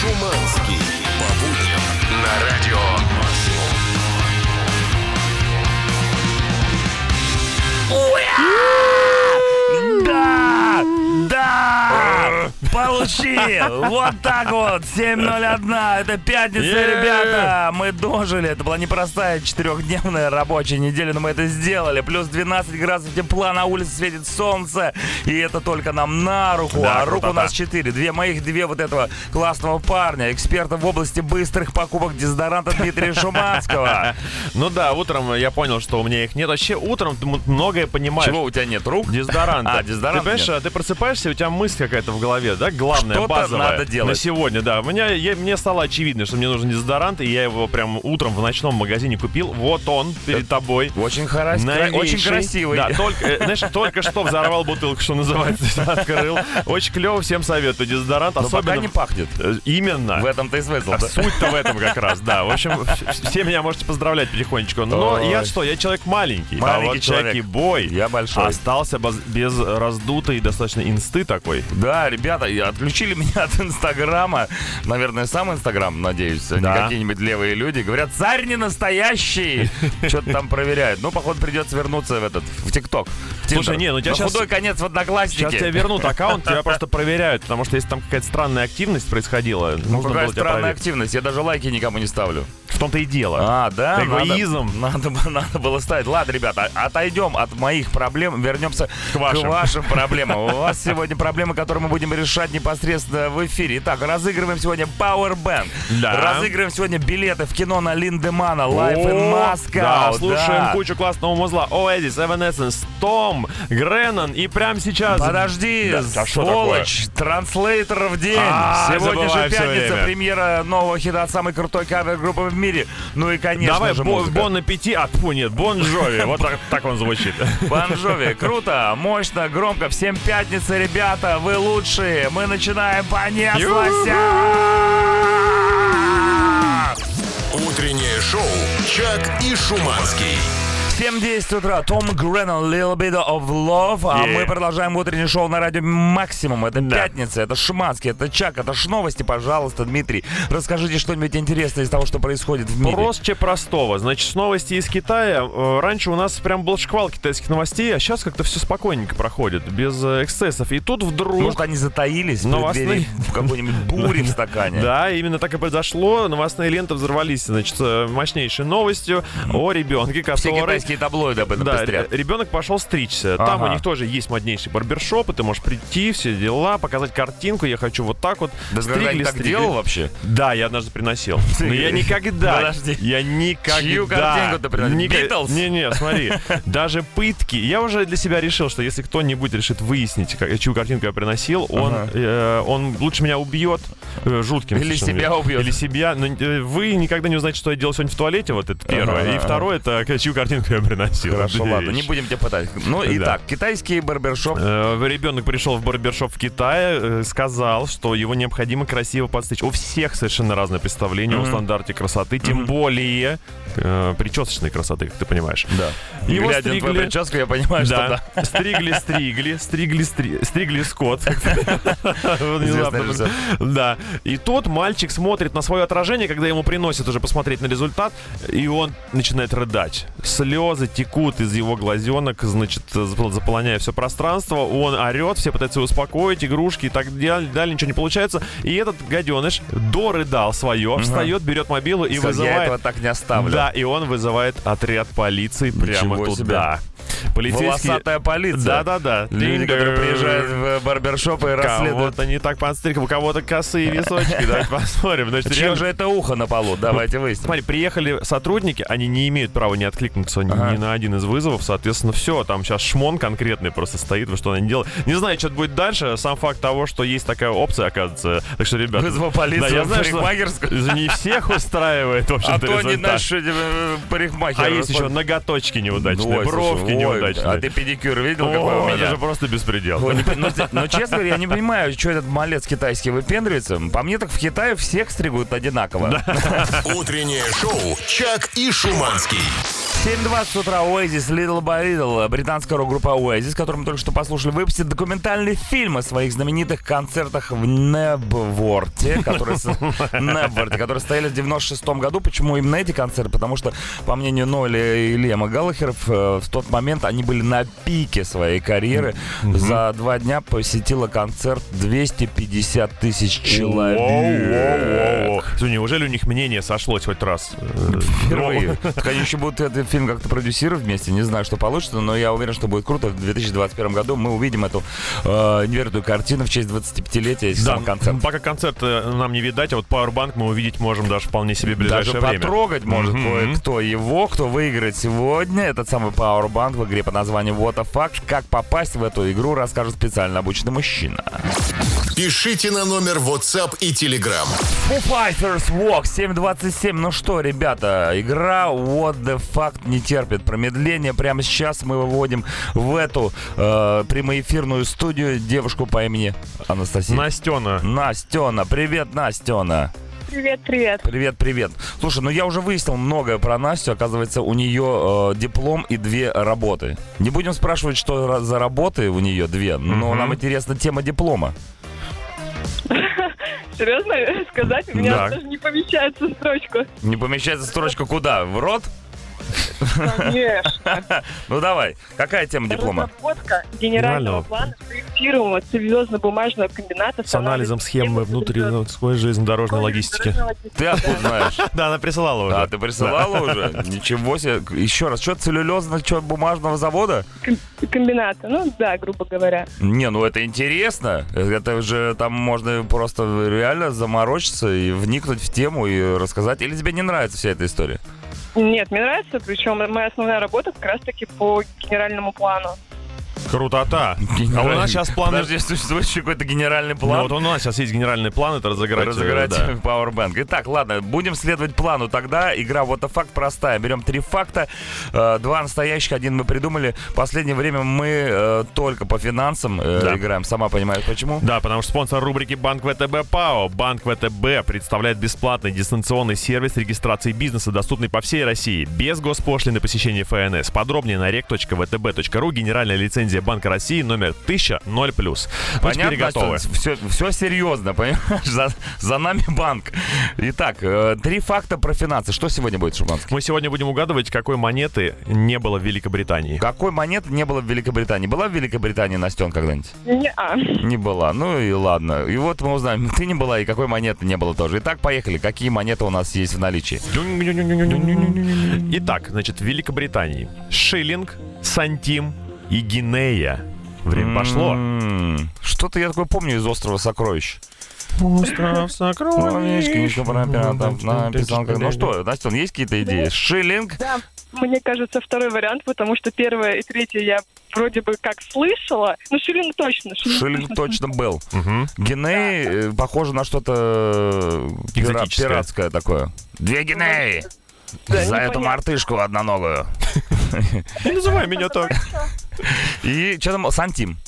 Шуманский. По будням на радио «Максимум». Получи! Вот так вот! 7.01. Это пятница, Yeah! ребята! Мы дожили. Это была непростая четырехдневная рабочая неделя, но мы это сделали. Плюс 12 градусов тепла, на улице светит солнце. И это только нам на руку. Да, а рук у нас четыре. Две моих, две вот этого классного парня. Эксперта в области быстрых покупок дезодоранта Дмитрия Шуманского. Ну да, утром я понял, что у меня их нет. Вообще, утром ты многое понимаешь. Чего у тебя нет рук? Дезодоранта. А, дезодоранта Ты понимаешь, а ты просыпаешься, у тебя мысль какая-то в голове, да, главная, Что-то базовая. надо делать. На сегодня, да. У меня, я- мне стало очевидно, что мне нужен дезодорант, и я его прям утром в ночном магазине купил. Вот он перед тобой. Очень хорошо. Очень красивый. Да, только, э, знаешь, только что взорвал бутылку, что называется, открыл. Очень клево, всем советую. Дезодорант, Но особенно... пока не пахнет. Э, Именно. В этом-то и смысл. А да? Суть-то в этом как раз, да. В общем, все меня можете поздравлять потихонечку. Но Ой. я что, я человек маленький. а Маленький вот человек. Чаки Бой Я большой. остался без, раздутой и достаточно инсты такой. Да, ребята, и отключили меня от Инстаграма. Наверное, сам Инстаграм, надеюсь, а не Да. какие-нибудь левые люди. Говорят, царь не настоящий. Что-то там проверяют. Ну, походу, придется вернуться в этот, в ТикТок. Слушай, не, ну тебя щас- худой конец в Одноклассники. Сейчас тебя вернут аккаунт, тебя просто проверяют, потому что если там какая-то странная активность происходила, Ну, нужно какая странная активность. Я даже лайки никому не ставлю. В том-то и дело. А, да? Эгоизм. Надо, надо, надо было ставить. Ладно, ребята, отойдем от моих проблем, вернемся К вашим. вашим проблемам. У вас сегодня проблемы, которые мы будем решать непосредственно в эфире. Итак, разыгрываем сегодня Powerbank. Да. Разыгрываем сегодня билеты в кино на Линдемана Life in Moscow. Да, слушаем Да. кучу классного музла. Oasis, Evanescence, Том, Греннон. И прямо сейчас... Подожди, Да, а сволочь, транслейтер в день. А, Сегодня же пятница, премьера нового хита от самой крутой кавер-группы в мире. Ну и, конечно Давай, же, бо. Бон Аппети, а, тьфу, нет, Бон Джови. Вот так, так он звучит. Бонжови, круто, мощно, громко. Всем пятница, ребята, вы лучшие. Мы начинаем понеслась. Утреннее шоу «Чак и Шуманский». 7.10 утра. Том Греннон, Little Bit of Love. А Yeah. мы продолжаем утреннее шоу на радио Максимум. Это Да. пятница, это Шуманский, это Чак, это ж новости. Пожалуйста, Дмитрий, расскажите что-нибудь интересное из того, что происходит в мире. Проще простого. Значит, новости из Китая. Э, Раньше у нас прям был шквал китайских новостей, а сейчас как-то все спокойненько проходит, без э, эксцессов. И тут вдруг... Может, они затаились Новостные- в какой-нибудь буре в стакане? Да, именно так и произошло. Новостные ленты взорвались, значит, э, мощнейшей новостью о ребенке, который... китайские таблоиды об этом Да, пестрят. ребенок пошел стричься. Там Ага. у них тоже есть моднейший барбершоп, и ты можешь прийти, все дела, показать картинку. Я хочу вот так вот. Да когда-нибудь так стригли. делал вообще? Да, я однажды приносил. Но я никогда... Подожди. Я никогда... Чью картинку ты приносил? Beatles? Не-не, смотри. Даже пытки. Я уже для себя решил, что если кто-нибудь решит выяснить, чью картинку я приносил, он, э, он лучше меня убьет э, жутким. Или себя убьет. Или себя. Но э, вы никогда не узнаете, что я делал сегодня в туалете, вот это первое. И второе, это чью картинку я приносил. Хорошо, Две ладно, не вещи. будем тебя пытать. Ну, Да. итак, китайский барбершоп. Э, Ребенок пришел в барбершоп в Китае, э, сказал, что его необходимо красиво подстричь. У всех совершенно разное представление о Мгм. стандарте красоты, тем более э, причесочной красоты, как ты понимаешь. Да. Его Глядя на твою стригли. прическу, я понимаю, что да. Стригли, стригли, стригли, стри- стригли скот. Да. И тот мальчик смотрит на свое отражение, когда ему приносят уже посмотреть на результат, и он начинает рыдать. Слезы текут из его глазенок, значит, зап- заполоняя все пространство. Он орет, все пытаются его успокоить, игрушки и так далее, далее ничего не получается. И этот гаденыш дорыдал свое, встает, берет мобилу и Всё, Я вызывает этого так не оставлю. да, и он вызывает отряд полиции прямо Ничего туда. Полицейские... Волосатая полиция. Да-да-да. Люди, которые приезжают в барбершопы и расследуют. Кого-то не так подстриг, у кого-то косые височки. Давайте посмотрим. Значит, Чье реально- же это ухо на полу? Давайте выясним. Смотри, приехали сотрудники, они не имеют права не откликнуться ни- Ага. ни на один из вызовов, соответственно, все, там сейчас шмон конкретный просто стоит, во что они делают. Не знаю, что будет дальше, сам факт того, что есть такая опция, оказывается. Так что, ребята... Вызвал полицию да, я знаю, что не всех устраивает, в А общем-то, то не результат. наш э, парикмахер. А есть еще ноготочки неудачные, бровки ой, неудачные. А ты педикюр видел, какой у О, это меня? же просто беспредел. Ой, не пон- Но, но, честно говоря, я не понимаю, что этот малец китайский выпендривается. По мне так в Китае всех стригут одинаково. Утреннее шоу «Чак и Шуманский». 7.20 утра Oasis Little by Little, британская рок-группа Oasis, которую мы только что послушали, выпустит документальный фильм о своих знаменитых концертах в Небворте, которые, Небворте, которые стояли в 96 году. Почему именно эти концерты? Потому что, по мнению Ноэля и Лема Галлахеров, э, в тот момент они были на пике своей карьеры. За два дня посетила концерт 250 тысяч человек. Воу-воу-воу. Слушай, Неужели у них мнение сошлось хоть раз? Э, Впервые. Так они еще будут этот фильм как-то продюсировать вместе. Не знаю, что получится, но я уверен, что будет круто. В 2021 году мы увидим эту э, невероятную картину в честь 25-летия Да, сам концерт. пока концерт э, нам не видать, а вот Powerbank мы увидеть можем даже вполне себе в Даже ближайшее время. потрогать может Мгм. кое-кто его, кто выиграет сегодня этот самый Powerbank в игре под названием What the Fuck. Как попасть в эту игру, расскажет специально обученный мужчина. Пишите на номер WhatsApp и Telegram. Foo Fighters Walk 7.27. Ну что, ребята, игра What the Fuck не терпит промедления. Прямо сейчас мы выводим в эту э, прямоэфирную студию девушку по имени Анастасия. Настена. Настена. Привет, Настена. Привет, привет. Привет, привет. Слушай, ну я уже выяснил многое про Настю. Оказывается, у нее э, диплом и две работы. Не будем спрашивать, что за работы у нее две, но Мгм. нам интересна тема диплома. Серьезно сказать? У меня Да. даже не помещается строчку. Не помещается строчка куда? В рот? Конечно. Ну давай, какая тема диплома? Разработка Генерального. плана проектируемого целлюлозно-бумажного комбината С анализом схемы внутренней железнодорожной логистики. Ты откуда знаешь? Да, она присылала уже. А, ты присылала уже? Ничего себе. Еще раз, что, целлюлезно, что, бумажного завода? Комбината, ну да, грубо говоря. Не, ну это интересно. Это же там можно просто реально заморочиться и вникнуть в тему и рассказать. Или тебе не нравится вся эта история? Нет, мне нравится, причем моя основная работа как раз-таки по генеральному плану. Крутота. А у нас сейчас планы... Подожди, существует еще какой-то генеральный Ну, план? вот у нас сейчас есть генеральный план, это разыграть... э, разыграть да. Powerbank. Итак, ладно, будем следовать плану. Тогда игра вот the факт простая. Берем три факта, э, два настоящих, один мы придумали. Последнее время мы э, только по финансам э, Да. играем. Сама понимаешь, почему? Да, потому что спонсор рубрики Банк ВТБ ПАО. Банк ВТБ представляет бесплатный дистанционный сервис регистрации бизнеса, доступный по всей России, без госпошлины посещения ФНС. Подробнее на rec.vtb.ru. Генеральная лицензия Банка России номер 1000 0+. Мы теперь готовы. Все, все серьезно, понимаешь? За, за нами банк. Итак, э, три факта про финансы. Что сегодня будет, Шуманский? Мы сегодня будем угадывать, какой монеты не было в Великобритании. Какой монеты не было в Великобритании? Была в Великобритании Настен когда-нибудь? Не-а. Не была. Ну и ладно. И вот мы узнаем, ты не была и какой монеты не было тоже. Итак, поехали. Какие монеты у нас есть в наличии? Итак, значит, в Великобритании шиллинг, сантим и гинея. Время пошло. Что-то я такое помню из острова сокровищ. Остров Книжка, книжка про пиратов, написал как- Ну что, Настен, есть какие-то идеи? Шиллинг? Да, мне кажется, второй вариант, потому что первое и третье я вроде бы как слышала. Ну, шиллинг точно. Шиллинг точно был. Мгм. Гинеи э, похоже на что-то э, пира- пиратское такое. Две гинеи! Да, За непонятно. эту мартышку одноногую. Не называй меня так. И что там? Сантим.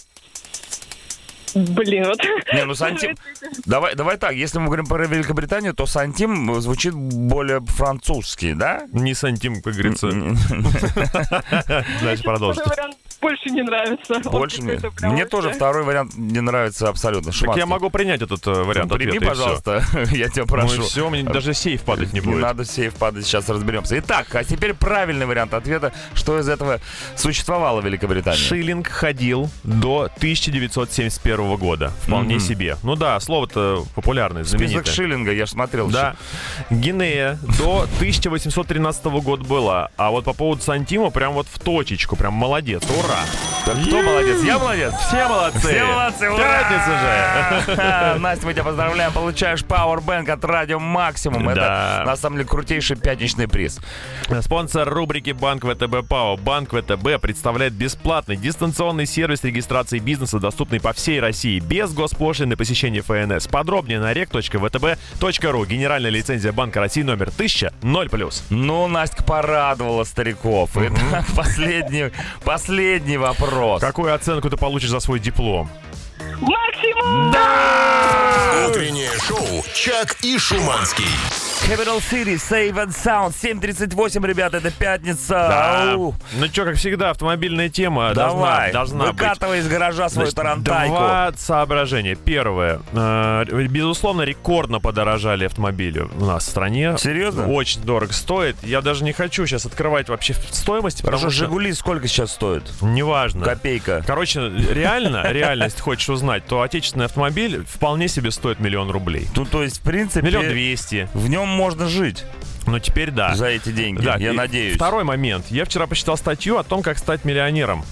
Блин, вот. Не, ну сантим... Давай, давай так, если мы говорим про Великобританию, то сантим звучит более французский, да? Не сантим, как говорится. Дальше продолжите. Больше не нравится. Больше мне. Мне тоже второй вариант не нравится абсолютно. Так я могу принять этот э, вариант Прими, ответа, и всё. пожалуйста, я тебя Ну прошу. и все, мне даже сейф падать не Не будет. надо в сейф падать, сейчас разберемся. Итак, а теперь правильный вариант ответа. Что из этого существовало в Великобритании? Шиллинг ходил до 1971 года. Вполне Мгм. себе. Ну да, слово-то популярное, Список знаменитое. шиллинга, я же смотрел. Да. Гинея до 1813 года была. А вот по поводу сантима прям вот в точечку. Прям молодец. Ура. Так кто молодец? Я молодец? Все молодцы. Все молодцы, ура! Пятница же. Настя, мы тебя поздравляем. Получаешь Powerbank от Радио Максимум. Это, на самом деле, крутейший пятничный приз. Спонсор рубрики Банк ВТБ ПАО. Банк ВТБ представляет бесплатный дистанционный сервис регистрации бизнеса, доступный по всей России, без госпошлины посещения ФНС. Подробнее на rec.vtb.ru. Генеральная лицензия Банка России номер 1000 0+. Ну, Настя порадовала стариков. Итак, последний, последний вопрос. Какую оценку ты получишь за свой диплом? Максимум! Утреннее шоу «Чак и Шуманский». Capital City, Save and Sound. 7.38, ребята, это пятница. Да. Ау. Ну что, как всегда, автомобильная тема Давай, должна, должна быть. выкатывай из гаража свою Значит, тарантайку. Два соображения. Первое. Э, Безусловно, рекордно подорожали автомобили у нас в стране. Серьезно? Очень дорого стоит. Я даже не хочу сейчас открывать вообще стоимость, Хорошо, потому что Жигули сколько сейчас стоит? неважно. Копейка. Короче, реально, реально, если хочешь узнать, то отечественный автомобиль вполне себе стоит миллион рублей. Ну, то есть, в принципе, Миллион двести. в нем можно жить Но теперь да. за эти деньги, Да, я и надеюсь. Второй момент. Я вчера почитал статью о том, как стать миллионером.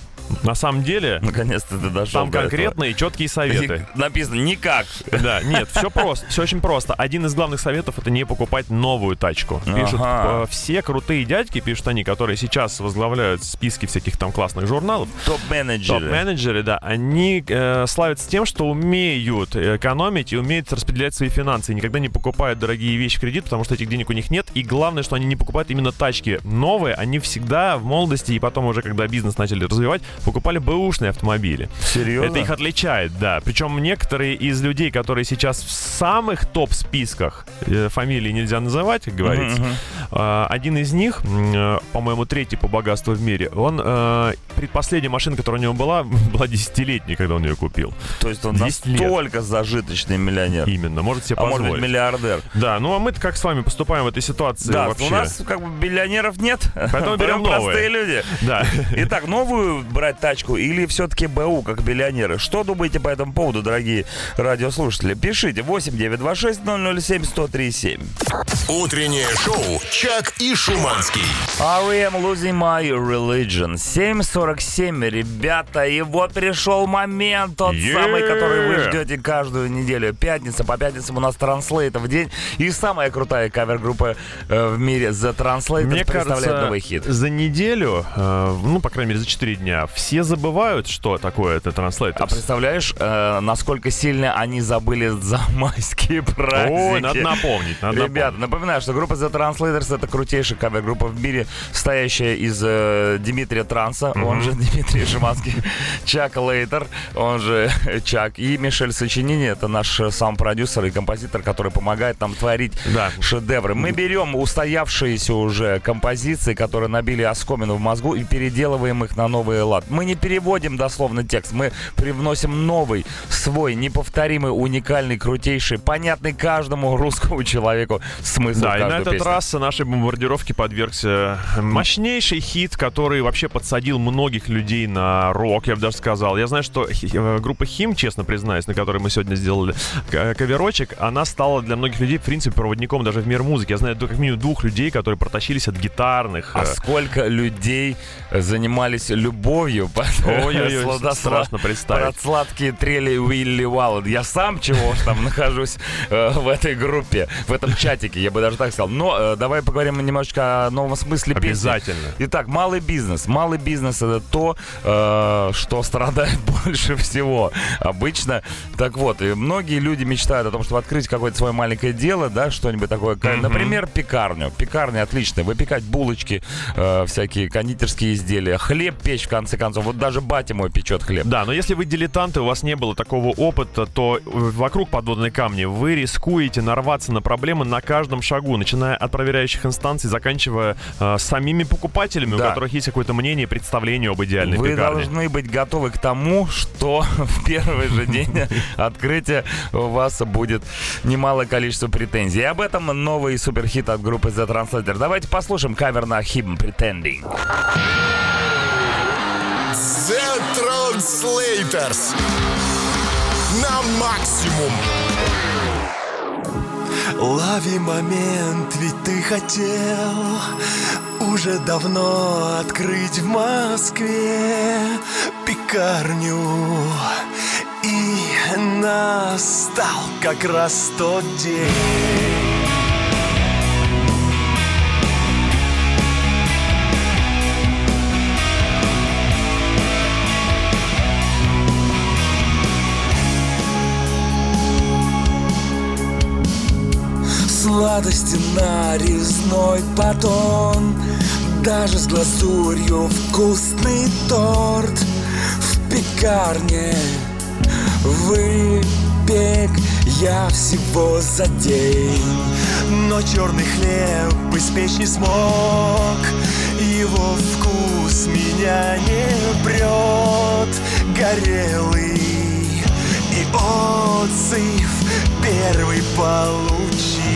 На самом деле, Наконец-то ты дошел там до этого. конкретные и четкие советы. Написано никак. Да, нет, все просто, все очень просто. Один из главных советов это не покупать новую тачку. Пишут Ага. э, все крутые дядьки, пишут они, которые сейчас возглавляют списки всяких там классных журналов. Топ-менеджеры. Топ-менеджеры, да, они э, славятся тем, что умеют экономить и умеют распределять свои финансы. И никогда не покупают дорогие вещи в кредит, потому что этих денег у них нет. И главное, что они не покупают именно тачки новые. Они всегда в молодости и потом уже, когда бизнес начали развивать, покупали бэушные автомобили. Серьезно? Это их отличает, да. Причем некоторые из людей, которые сейчас в самых топ-списках, э, фамилии нельзя называть, как говорится, Мгм, мгм. э, один из них, э, по-моему, третий по богатству в мире, он, э, предпоследняя машина, которая у него была, была десятилетней, когда он ее купил. То есть он 10 лет. настолько зажиточный миллионер. Именно, может себе А может быть позволить. миллиардер. Да, ну а мы-то как с вами поступаем в этой ситуации Да, вообще? у нас как бы миллионеров нет. Поэтому берем новые. простые люди. Да. Итак, новую брать тачку или все-таки БУ, как миллионеры? Что думаете по этому поводу, дорогие радиослушатели? Пишите 8 926 007 1037. Утреннее шоу «Чак и Шуманский». R.E.M. Losing My Religion. 7.47, ребята, и вот пришел момент, тот Yeah! самый, который вы ждете каждую неделю. Пятница, по пятницам у нас Translate в день. И самая крутая кавер-группа э, в мире The Translate Мне представляет кажется, новый хит. за неделю, э, ну, по крайней мере, за 4 дня, все забывают, что такое это транслейтер. А представляешь, э, насколько сильно они забыли за майские праздники? Ой, надо напомнить, надо Ребята, напоминаю, что группа The Translators это крутейшая кавер-группа в мире, состоящая из э, Дмитрия Транса, он же Дмитрий Шиманский, Чак Лейтер, он же Чак, и Мишель Сочинини, это наш э, сам продюсер и композитор, который помогает нам творить Да. шедевры. Мы берем устоявшиеся уже композиции, которые набили оскомину в мозгу, и переделываем их на новый лад. Мы не переводим дословно текст, мы привносим новый, свой, неповторимый, уникальный, крутейший, понятный каждому русскому человеку смысл Да, и на этот песни. раз нашей бомбардировке подвергся мощнейший хит, который вообще подсадил многих людей на рок, я бы даже сказал. Я знаю, что э, группа Хим, честно признаюсь, на которой мы сегодня сделали к- каверочек, она стала для многих людей, в принципе, проводником даже в мир музыки. Я знаю как минимум двух людей, которые протащились от гитарных. А э, сколько людей занимались любовью Ой-ой-ой, страшно представить. под сладкие трели Уилли Уаллет. Я сам чего ж там нахожусь э, в этой группе, в этом чатике, я бы даже так сказал. Но э, давай поговорим немножечко о новом смысле песни. Обязательно. Итак, малый бизнес. Малый бизнес это то, э, что страдает больше всего обычно. Так вот, многие люди мечтают о том, чтобы открыть какое-то свое маленькое дело, да, что-нибудь такое. Например, пекарню. Пекарня отличная. Выпекать булочки, э, всякие кондитерские изделия, хлеб печь, в конце концов. Вот даже батя мой печет хлеб. Да, но если вы дилетанты, у вас не было такого опыта, то э, вокруг подводной камни вы рискуете нарваться на проблемы на каждом шагу, начиная от проверяющих инстанций, заканчивая э, самими покупателями, у Да. которых есть какое-то мнение, представление об идеальной Вы пекарне. должны быть готовы к тому, что в первый же день открытия у вас будет немалое количество претензий. И об этом новый суперхит от группы The Translator. Давайте послушаем кавер на Him Pretending. The Translators. На максимум. Лови момент, ведь ты хотел уже давно открыть в Москве пекарню. И настал как раз тот день. Сладости нарезной батон Даже с глазурью вкусный торт В пекарне. Выпек я всего за день Но черный хлеб испечь не смог. Его вкус меня не прет Горелый и отзыв первый получил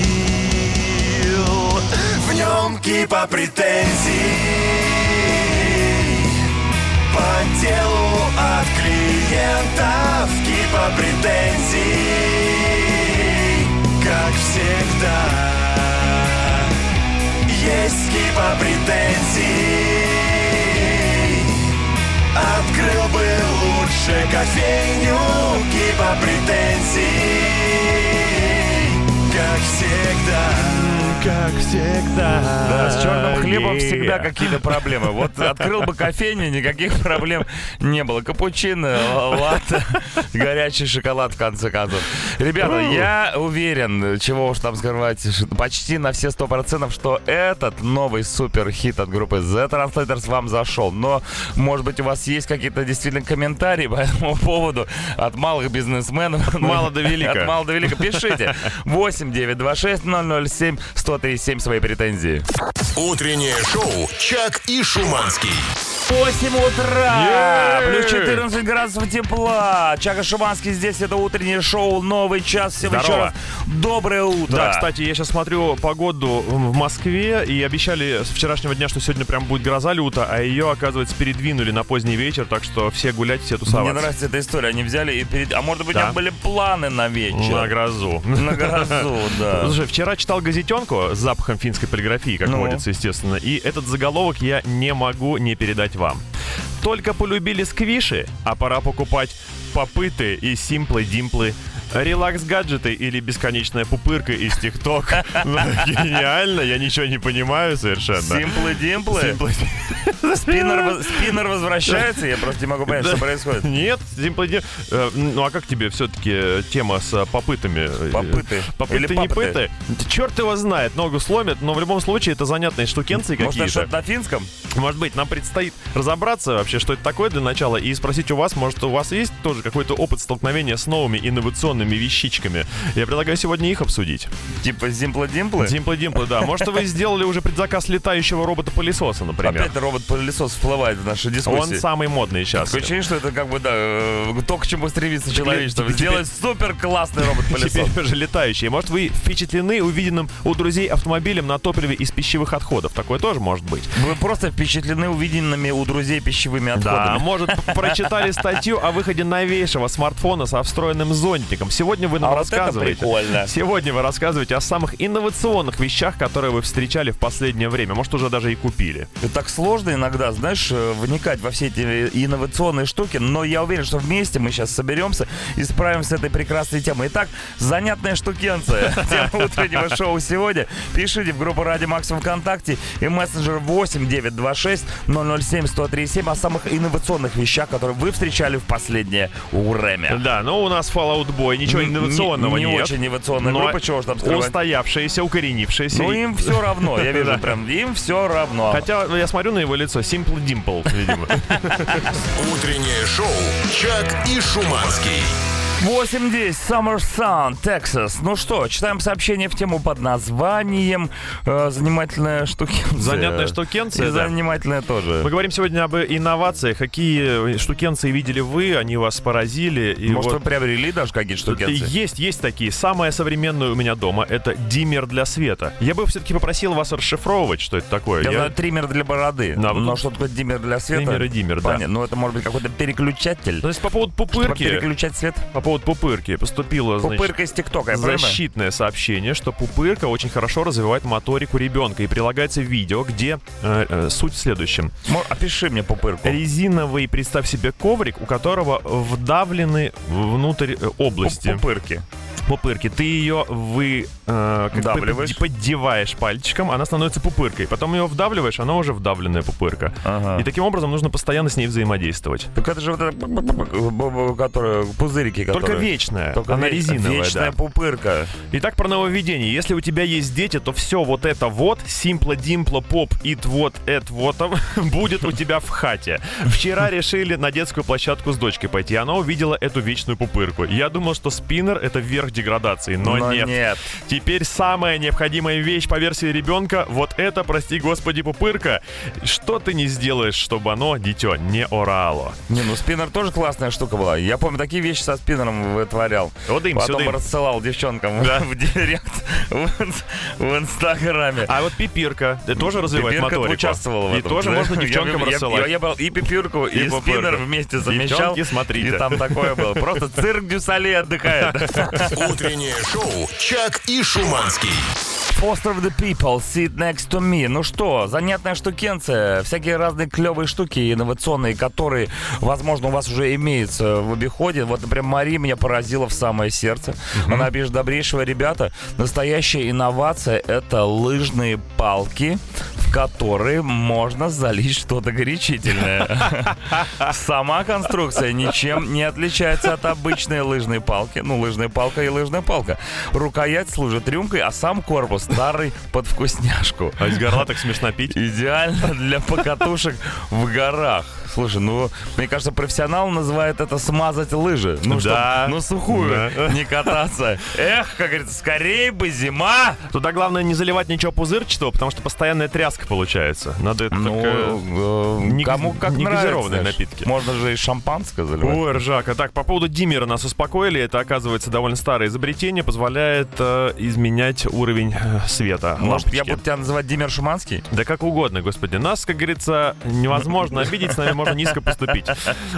В нем кипа претензий по делу от клиентов Кипа претензий. Как всегда Есть кипа претензий. Открыл бы лучше кофейню Кипа претензий. Как всегда как всегда. Да, с черным хлебом всегда какие-то проблемы. Вот открыл бы кофейню, никаких проблем не было. Капучино, латте, горячий шоколад, в конце концов. Ребята, я уверен, чего уж там скрывать, почти на все сто процентов, что этот новый супер хит от группы The Translators вам зашел. Но, может быть, у вас есть какие-то действительно комментарии по этому поводу от малых бизнесменов. мала до велика. От мала до велика. Пишите. 8 926 007 137 свои претензии. Утреннее шоу «Чак и Шуманский». 8 утра! Е-е-е! Плюс 14 градусов тепла. Чака Шуманский здесь. Это утреннее шоу. Новый час. Всем еще раз доброе утро. Да, кстати, я сейчас смотрю погоду в Москве, и обещали с вчерашнего дня, что сегодня прям будет гроза люта, а ее, оказывается, передвинули на поздний вечер, так что все гулять, все Мне тусоваться. нравится эта история. Они взяли и перед... А может быть, у Да. них были планы на вечер? На грозу. На грозу, да. Слушай, вчера читал газетенку с запахом финской полиграфии, как Ну? водится, естественно, и этот заголовок я не могу не передать вам. Только полюбили сквиши, а пора покупать попыты и симплы-димплы. Релакс-гаджеты или бесконечная пупырка из ТикТок. Ну, Гениально, я ничего не понимаю совершенно. Симплы-димплы. Симплы- Спиннер, воз- спиннер возвращается. Я просто не могу понять, что происходит. Нет, Dim- э, Ну а как тебе все-таки тема с э, попытами? Э, Попыты. Попыты не пыты. Черт его знает, ногу сломят, но в любом случае это занятные Может, это какие-то. что-то на финском? Может быть, нам предстоит разобраться вообще, что это такое для начала, и спросить у вас, может, у вас есть тоже какой-то опыт столкновения с новыми инновационными вещичками. Я предлагаю сегодня их обсудить. Типа Зимплы-димплы? Димплы-димплы, да. Может, вы сделали уже предзаказ летающего робота-пылесоса, например. Опять робот-пылесос всплывает в нашей дискуссии. Он самый модный сейчас. Такое ощущение, что это как бы, да, э, то, к чему стремится человечество. Сделать супер классный робот-пылесос. Теперь уже летающие. Может, вы впечатлены увиденным у друзей автомобилем на топливе из пищевых отходов. Такое тоже может быть. Вы просто впечатлены увиденными у друзей пищевыми Да, отходами. может, п- прочитали статью о выходе новейшего смартфона со встроенным зонтиком. Сегодня вы нам А вот рассказываете. прикольно. Сегодня вы рассказываете о самых инновационных вещах, которые вы встречали в последнее время. Может, уже даже и купили. Это Так сложно иногда, знаешь, э, вникать во все эти инновационные штуки, но я уверен, что вместе мы сейчас соберемся и справимся с этой прекрасной темой. Итак, занятная штукенция. Тема утреннего шоу сегодня. Пишите в группу Ради Максимум ВКонтакте и мессенджер 8 926 007 137 о самых инновационных вещах, которые вы встречали в последнее время. Да, но у нас Fallout Boy, ничего Не- инновационного не, не нет. очень инновационная но группа, чего ж там скрывать. Устоявшаяся, укоренившаяся. Ну им все равно, я вижу прям, им все равно. Хотя я смотрю на его лицо, Simple Dimple, видимо. Утреннее шоу «Чак и Шуманский». 8.10, Summer Sun, Texas. Ну что, читаем сообщение в тему под названием э, «Занимательная штукенция». Занятная штукенция, И да. занимательная тоже. Мы говорим сегодня об инновациях. Какие штукенции видели вы, они вас поразили. И Может, вот вы приобрели даже какие-то штукенции? Есть, есть такие. Самое современное у меня дома — это диммер для света. Я бы все-таки попросил вас расшифровывать, что это такое. Я Я- знаю триммер для бороды. Да, но вот что такое диммер для света? Триммер и диммер, да. Понятно. Ну, это может быть какой-то переключатель. Ну, если по поводу Чтобы пупырки, переключать свет. по поводу пупырки поступило, значит, Пупырка из ТикТока, защитное сообщение, что пупырка очень хорошо развивает моторику ребенка. И прилагается видео, где э, э, суть в следующем. Мо- Опиши мне пупырку. Резиновый, представь себе, коврик, у которого вдавлены внутрь э, области. Пупырки. пупырки. Ты ее вы э, как бы поддеваешь пальчиком, она становится пупыркой. Потом ее вдавливаешь, она уже вдавленная пупырка. Ага. И таким образом нужно постоянно с ней взаимодействовать. Так это же вот это, которая, пузырики, которые... Только вечная, Только она резиновая, Вечная да. пупырка. Итак, про нововведение. Если у тебя есть дети, то все вот это вот, симпла, димпла, поп, ит, вот, эт, вот, будет у тебя в хате. Вчера решили на детскую площадку с дочкой пойти, она увидела эту вечную пупырку. Я думал, что спиннер — это верх деградации, но, Но нет. нет. Теперь самая необходимая вещь по версии ребенка, вот это, прости господи, пупырка. Что ты не сделаешь, чтобы оно, дитё, не орало? Не, ну спиннер тоже классная штука была. Я помню, такие вещи со спиннером вытворял. Вот им, Потом им. рассылал девчонкам Да. в директ в, в инстаграме. А вот пипирка, ты тоже развивает Пипирка моторику? участвовала в И этом. тоже да? можно Я- девчонкам я, рассылать. Я, я брал и пипирку, и, И спиннер вместе замещал. Девчонки, смотрите. И там такое было. Просто цирк Дюсалей отдыхает. Утреннее шоу «Чак и Шуманский». Foster the people, sit next to me. Ну что, занятная штукенция. Всякие разные клевые штуки инновационные, которые, возможно, у вас уже имеются в обиходе. Вот, например, Мария меня поразила в самое сердце. Она пишет, добрейшего ребята, настоящая инновация — это лыжные палки, в которые можно залить что-то горячительное. Сама конструкция ничем не отличается от обычной лыжной палки. Ну, лыжная палка и лыжная палка. Рукоять служит рюмкой, а сам корпус старый под вкусняшку. А из горла так смешно пить. Идеально для покатушек в горах. Слушай, ну, мне кажется, профессионал называет это смазать лыжи. Ну, Да. чтоб на сухую Да. не кататься. Эх, как говорится, скорее бы зима. Туда главное не заливать ничего пузырчатого, потому что постоянная тряска получается. Надо это Ну, только... э, не кому как не нравится. напитки. Можно же и шампанское заливать. Ой, ржака. Так, по поводу диммера нас успокоили. Это, оказывается, довольно старое изобретение. Позволяет э, изменять уровень э, света Может, я лампочки. буду тебя называть Димер Шуманский? Да как угодно, господи. Нас, как говорится, невозможно обидеть, с нами можно низко поступить.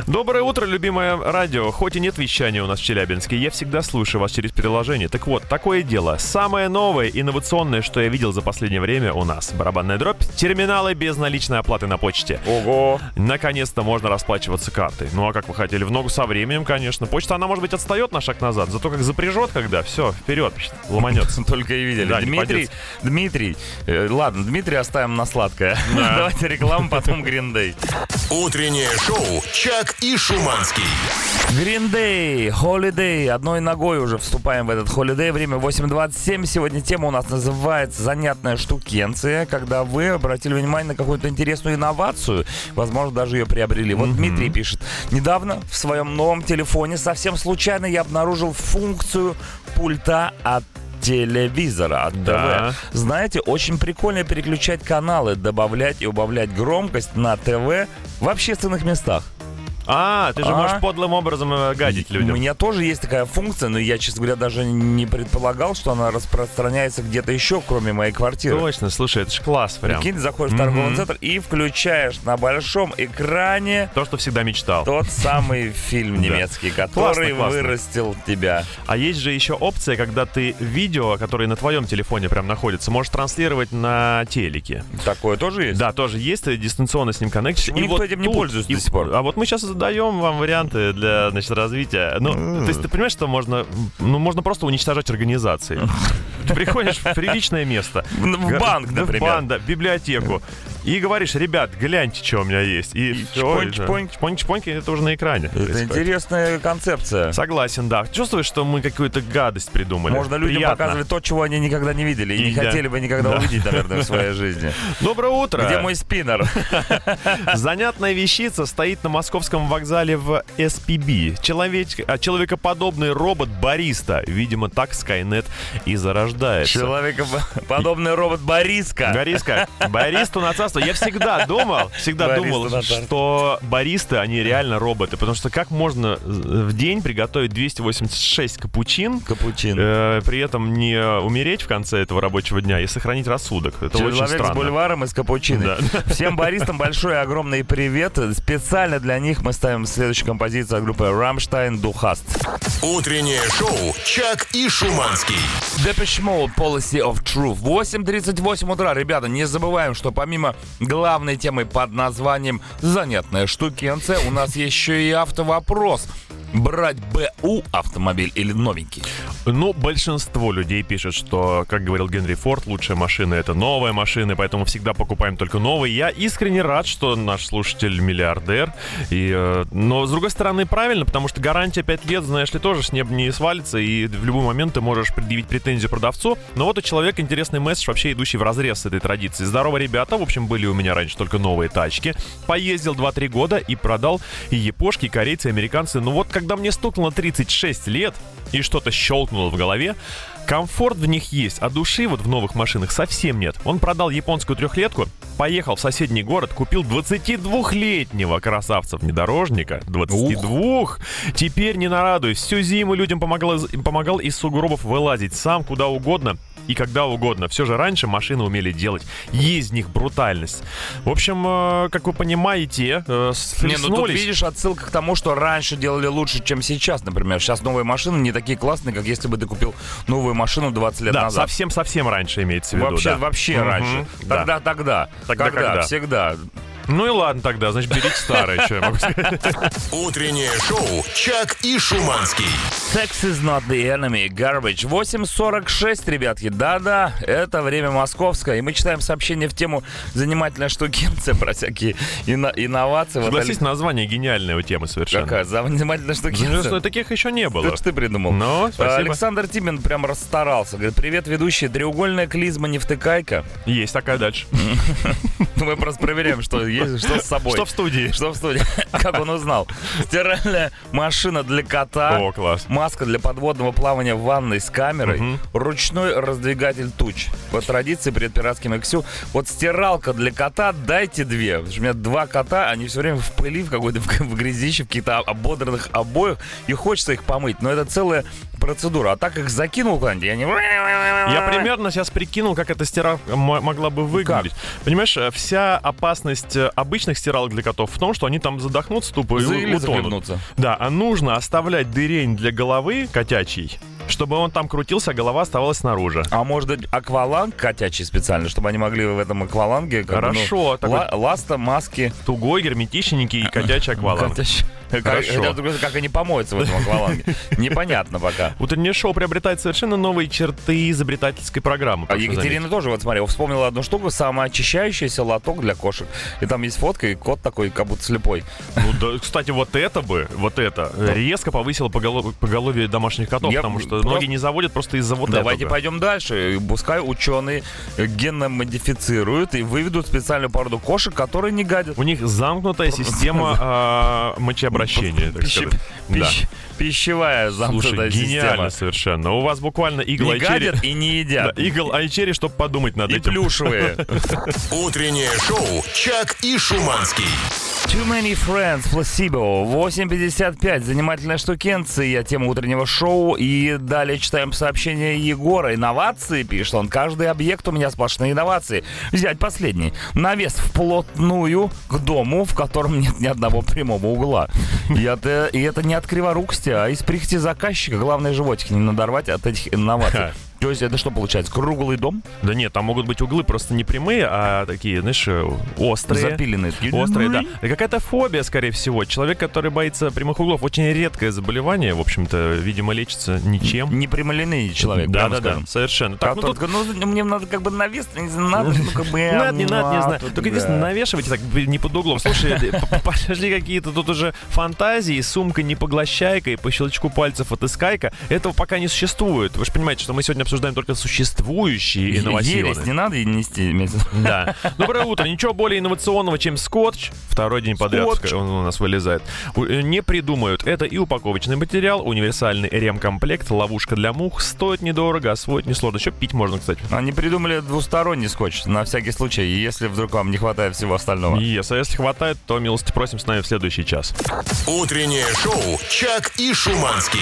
Доброе утро, любимое радио. Хоть и нет вещания у нас в Челябинске, я всегда слушаю вас через приложение. Так вот, такое дело. Самое новое, инновационное, что я видел за последнее время у нас. Барабанная дробь. Терминалы без наличной оплаты на почте. Ого. Наконец-то можно расплачиваться картой. Ну а как вы хотели, в ногу со временем, конечно. Почта, она, может быть, отстает на шаг назад, зато как запряжет, когда все, вперед, ломанется. Только и видели. Да, Дмитрий, Дмитрий, э, ладно, Дмитрий оставим на сладкое. Давайте рекламу, потом Гриндей. Утреннее шоу «Чак и Шуманский». Гриндей, Holiday. Одной ногой уже вступаем в этот Holiday. Время 8.27. Сегодня тема у нас называется «Занятная штукенция», когда вы обратили внимание на какую-то интересную инновацию, возможно, даже ее приобрели. Вот Дмитрий пишет. Недавно в своем новом телефоне совсем случайно я обнаружил функцию пульта от телевизора, от Да. ТВ. Знаете, очень прикольно переключать каналы, добавлять и убавлять громкость на ТВ в общественных местах. А, ты же А? можешь подлым образом э, гадить У людям. меня тоже есть такая функция, но я, честно говоря, даже не предполагал, что она распространяется где-то еще, кроме моей квартиры. Точно, слушай, это ж класс прям. Прикинь, заходишь в торговый центр и включаешь на большом экране То, что всегда мечтал. тот самый фильм немецкий, который Классно, классно. вырастил тебя. А есть же еще опция, когда ты видео, которое на твоем телефоне прям находится, можешь транслировать на телеке. Такое тоже есть? Да, тоже есть, ты дистанционно с ним коннектишь. Почему никто этим не пользуется до сих пор? А вот мы сейчас задаем вам варианты для, значит, развития. Ну, то есть ты понимаешь, что можно, ну, можно просто уничтожать организации. Ты приходишь в приличное место. В банк, например. В банк, да, в библиотеку. И говоришь, ребят, гляньте, что у меня есть. И, И чпонь-чпоньки, это уже на экране. Это происходит. интересная концепция. Согласен, да. Чувствуешь, что мы какую-то гадость придумали. Можно людям Приятно. показывать то, чего они никогда не видели и, не да. хотели бы никогда Да. увидеть, наверное, в своей жизни. Доброе утро. Где мой спиннер? Занятная вещица стоит на московском вокзале в SPB. Человек, а, человекоподобный робот Бариста. Видимо, так Skynet и зарождается. Человекоподобный робот Бориска. Бориска, баристу на царство. Я всегда думал, всегда думал, что баристы, они реально роботы. Потому что как можно э, в день приготовить 286 капучин, Капучин. э, при этом не умереть в конце этого рабочего дня и сохранить рассудок? Это очень Человек с странно. бульваром из капучино. Всем баристам большой и огромный привет. Специально для них мы ставим следующую композицию от группы Rammstein Духаст. Утреннее шоу «Чак и Шуманский». Depeche Mode Policy of Truth. 8.38 утра. Ребята, не забываем, что помимо главной темы под названием «Занятная штукенция», у нас еще и автовопрос. Брать БУ автомобиль или новенький? Ну, большинство людей пишет, что, как говорил Генри Форд, лучшая машина — это новая машина, поэтому всегда покупаем только новые. Я искренне рад, что наш слушатель миллиардер. И, э, но, с другой стороны, правильно, потому что гарантия 5 лет, знаешь ли, тоже с неба не свалится, и в любой момент ты можешь предъявить претензию продавцу. Но вот у человека интересный месседж, вообще идущий в разрез с этой традиции. Здорово, ребята, в общем, были у меня раньше только новые тачки. Поездил 2-3 года и продал и япошки, и корейцы, и американцы. Ну вот, когда мне стукнуло 36 лет, и что-то щелкнуло в голове. Комфорт в них есть, а души вот в новых машинах совсем нет. Он продал японскую трехлетку, поехал в соседний город, купил 22-летнего красавца-внедорожника. 22! Теперь не нарадуюсь. Всю зиму людям помогал, помогал из сугробов вылазить сам куда угодно и когда угодно. Все же раньше машины умели делать. Есть в них брутальность. В общем, э, как вы понимаете, э, Не, ну тут видишь отсылка к тому, что раньше делали лучше, чем сейчас, например. Сейчас новые машины не такие классные, как если бы ты купил новую машину 20 лет да, назад. совсем-совсем раньше имеется в виду. Вообще, да. вообще Мгм, раньше. да. Тогда, тогда. Всегда. Ну и ладно тогда, значит, берите старое, что я могу сказать. Утреннее шоу «Чак и Шуманский». Sex is not the enemy. Garbage. 8.46, ребятки. Да-да, это время московское. И мы читаем сообщение в тему занимательная штукенция про всякие ино- инновации. Вот Согласись, название гениальная у темы совершенно. Какая занимательная Ну, штукенция. Таких еще не было. Это ты придумал. Ну, А, спасибо. Александр Тимин прям расстарался. Говорит, привет, ведущий. Треугольная клизма не втыкайка. Есть такая дальше. Мы просто проверяем, что есть, что с собой. Что в студии? Что в студии? Как он узнал? Стиральная машина для кота. О, класс. Маска для подводного плавания в ванной с камерой. Мгм. Ручной раздвигатель туч. По традиции перед пиратским XU. Вот стиралка для кота дайте две. Потому что у меня два кота, они все время в пыли, в какой-то в, в грязище, в каких-то ободранных обоях. И хочется их помыть. Но это целая процедура. А так их закинул куда-нибудь, и они... Я примерно сейчас прикинул, как эта стиралка могла бы выглядеть. Понимаешь, э, вся опасность э, обычных стиралок для котов в том, что они там задохнутся тупо и утонут. Да, а нужно оставлять дырень для головы котячий, чтобы он там крутился, а голова оставалась снаружи. А может быть акваланг котячий специально, чтобы они могли в этом акваланге... как бы, ну, Хорошо, ла- ласта, маски. Тугой, герметичненький и котячий акваланг. Котячий. Как, Хорошо. как, как они помоются в этом акваланге. Непонятно пока. Утреннее шоу приобретает совершенно новые черты изобретательской программы. А Екатерина тоже, вот смотри, вспомнила одну штуку, самоочищающийся лоток для кошек. И там есть фотка, и кот такой, как будто слепой. Ну, да, кстати, вот это бы, вот это, резко повысило поголов- поголовье домашних котов, потому что просто- многие не заводят просто из-за вот Давайте этого. пойдем дальше. И Пускай ученые генно модифицируют и выведут специальную породу кошек, которые не гадят. У них замкнутая система а, мочеобращения, так Пищи- сказать. Да. пищ- Пищевая замкнутая Слушай, гениально система. совершенно. У вас буквально игл Не айчери. гадят и не Да, едят. игл айчери, чтобы подумать над И этим. плюшевые. Утреннее шоу «Чак и Шуманский». Too many friends, placebo. 8.55. Занимательная штукенция. Тема утреннего шоу. И далее читаем сообщение Егора. Инновации, пишет он. Каждый объект у меня сплошные инновации. Взять последний. Навес вплотную к дому, в котором нет ни одного прямого угла. И это, и это не от криворукости, а из прихоти заказчика. Главное, животик не надорвать от этих инноваций. То есть это что получается? Круглый дом? Да нет, там могут быть углы просто не прямые, а такие, знаешь, э, острые. Запиленный. Острые, да. Какая-то фобия, скорее всего. Человек, который боится прямых углов, очень редкое заболевание, в общем-то, видимо, лечится ничем. Непрямолинейный человек. Да, прямо да, да, скажем. совершенно. Так, Так, ну тут ну, мне надо как бы навес, не знаю, надо, ну, как бы... Надо, не надо, не а, знаю. Только единственное, навешивайте так не под углом. Слушай, пошли какие-то тут уже фантазии, сумка не поглощайка и по щелчку пальцев отыскайка. Этого пока не существует. Вы же понимаете, что мы сегодня обсуждаем только существующие Ересь инновационные. не надо и нести. Да. Доброе утро. Ничего более инновационного, чем скотч. Второй день подряд Скотч. он у нас вылезает. Э, Не придумают. Это и упаковочный материал, универсальный ремкомплект, ловушка для мух. Стоит недорого, освоить несложно. Еще пить можно, кстати. Они придумали двусторонний скотч, на всякий случай, если вдруг вам не хватает всего остального. Yes, а если хватает, то милости просим с нами в следующий час. Утреннее шоу «Чак и Шуманский».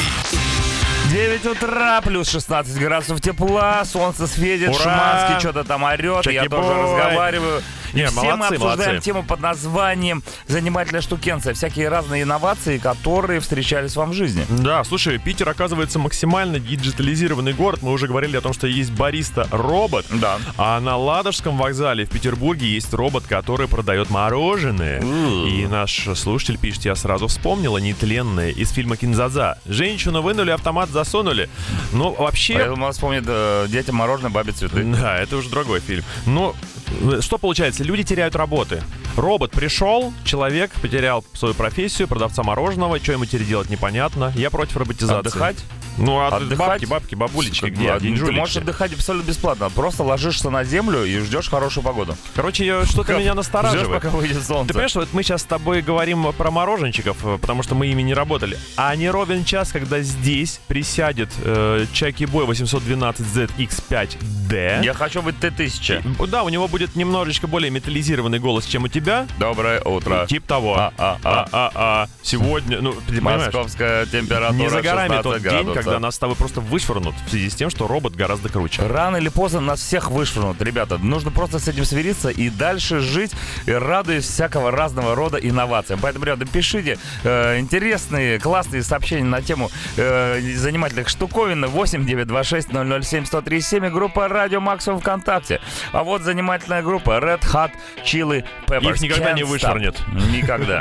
9 утра, плюс 16 градусов тепла, солнце светит, Ура! Шуманский что-то там орет, я тоже разговариваю. И Не, все мы молодцы, обсуждаем молодцы. тему под названием «Занимательная штукенция». Всякие разные инновации, которые встречались вам в жизни. Да, слушай, Питер оказывается максимально диджитализированный город. Мы уже говорили о том, что есть бариста-робот. Да. А на Ладожском вокзале в Петербурге есть робот, который продает мороженое. И наш слушатель пишет, я сразу вспомнила нетленное из фильма «Кинзаза». Женщину вынули, автомат засунули. Ну, вообще... Поэтому он вспомнит э, «Детям мороженое, бабе цветы». Да, это уже другой фильм. Но э, что получается? Люди теряют работы. Робот пришел, человек потерял свою профессию, продавца мороженого. Что ему теперь делать, непонятно. Я против роботизации. Отдыхать? Ну, а Отдыхать? бабки, бабки, бабулечки, где? Ты Деньжулечки. можешь отдыхать абсолютно бесплатно. Просто ложишься на землю и ждешь хорошую погоду. Короче, что-то меня Ждешь, настораживает. пока выйдет солнце. Ты понимаешь, вот мы сейчас с тобой говорим про мороженщиков, э, потому что мы ими не работали. А не ровен час, когда здесь присядет э, Чаки Бой 812ZX5D. Я хочу быть Т-1000. Да, у него будет немножечко более металлизированный голос, чем у тебя. Доброе утро. Тип того. А-а-а. Сегодня, ну, Московская температура не за горами 16 тот день. Когда нас с тобой просто вышвырнут в связи с тем, что робот гораздо круче. Рано или поздно нас всех вышвырнут, ребята. Нужно просто с этим смириться и дальше жить, и радуясь всякого разного рода инновациям. Поэтому, ребята, пишите э, интересные, классные сообщения на тему э, занимательных штуковин 8 926 007 1037 и группа Радио Максимум ВКонтакте. А вот занимательная группа Red Hot Chili Peppers. Их никогда Can't не Stop. вышвырнет. Никогда.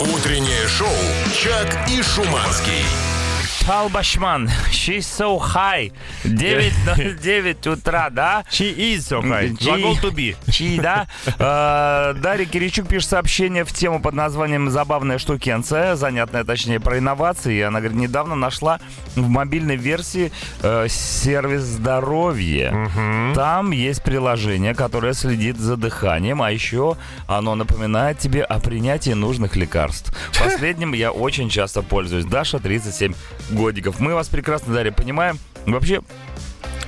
Утреннее шоу «Чак и Шуманский». Пал Башман, she's so high. 9.09 утра, да? She is so high. She- Глагол to be. Чи, да? Э, Дарья Киричук пишет сообщение в тему под названием «Забавная штукенция», занятная, точнее, про инновации. Она говорит, недавно нашла в мобильной версии э, сервис здоровья. Там есть приложение, которое следит за дыханием, а еще оно напоминает тебе о принятии нужных лекарств. Последним я очень часто пользуюсь. Даша, 37 годиков. Мы вас прекрасно, Дарья, понимаем. Вообще,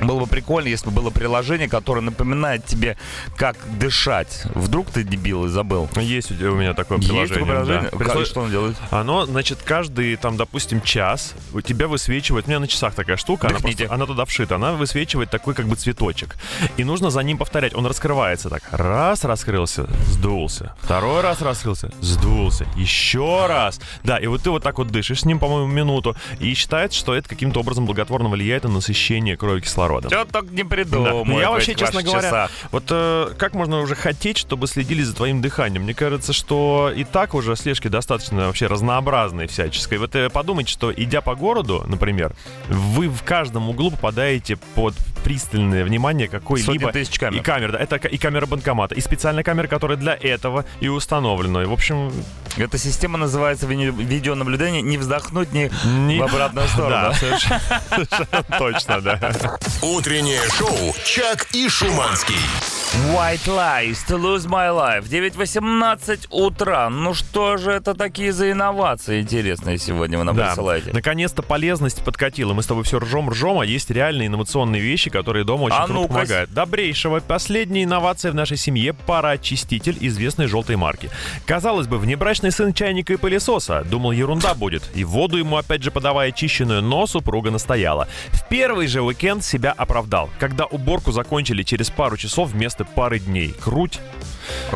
было бы прикольно, если бы было приложение, которое напоминает тебе, как дышать. Вдруг ты дебил и забыл. Есть у меня такое Есть приложение. такое приложение? да. Присло- Что он делает? Оно, значит, каждый, там, допустим, час у тебя высвечивает, у меня на часах такая штука, она, просто- она туда вшита, она высвечивает такой как бы цветочек. И нужно за ним повторять, он раскрывается так. Раз раскрылся, сдулся. Второй раз раскрылся, сдулся. Еще раз. Да, и вот ты вот так вот дышишь с ним, по-моему, минуту. И считается, что это каким-то образом благотворно влияет на насыщение крови кислородом. Что только не Да. придумал. Ну, я вообще, честно говоря, вот э, как можно уже хотеть, чтобы следили за твоим дыханием? Мне кажется, что и так уже слежки достаточно вообще разнообразные всяческой. Вот э, подумайте, что идя по городу, например, вы в каждом углу попадаете под пристальное внимание какой-либо... Тысяч камер. И камер, да. Это и камера банкомата, и специальная камера, которая для этого и установлена. И, в общем, Эта система называется ви- видеонаблюдение. Не вздохнуть, ни не... в обратную сторону. Да, совершенно, совершенно точно, да. Утреннее шоу «Чак и Шуманский». White Lies to Lose My Life. 9.18 утра. Ну что же это такие за инновации интересные сегодня вы нам Да. присылаете? Наконец-то полезность подкатила. Мы с тобой все ржем, ржем, а есть реальные инновационные вещи, которые дома очень А круто ну-ка. помогают. Добрейшего. Последняя инновация в нашей семье – пароочиститель известной желтой марки. Казалось бы, внебрачный сын чайника и пылесоса. Думал, ерунда будет. И воду ему опять же подавая очищенную, но супруга настояла. В первый же уикенд себя оправдал, когда уборку закончили через пару часов вместо пары дней. Круть.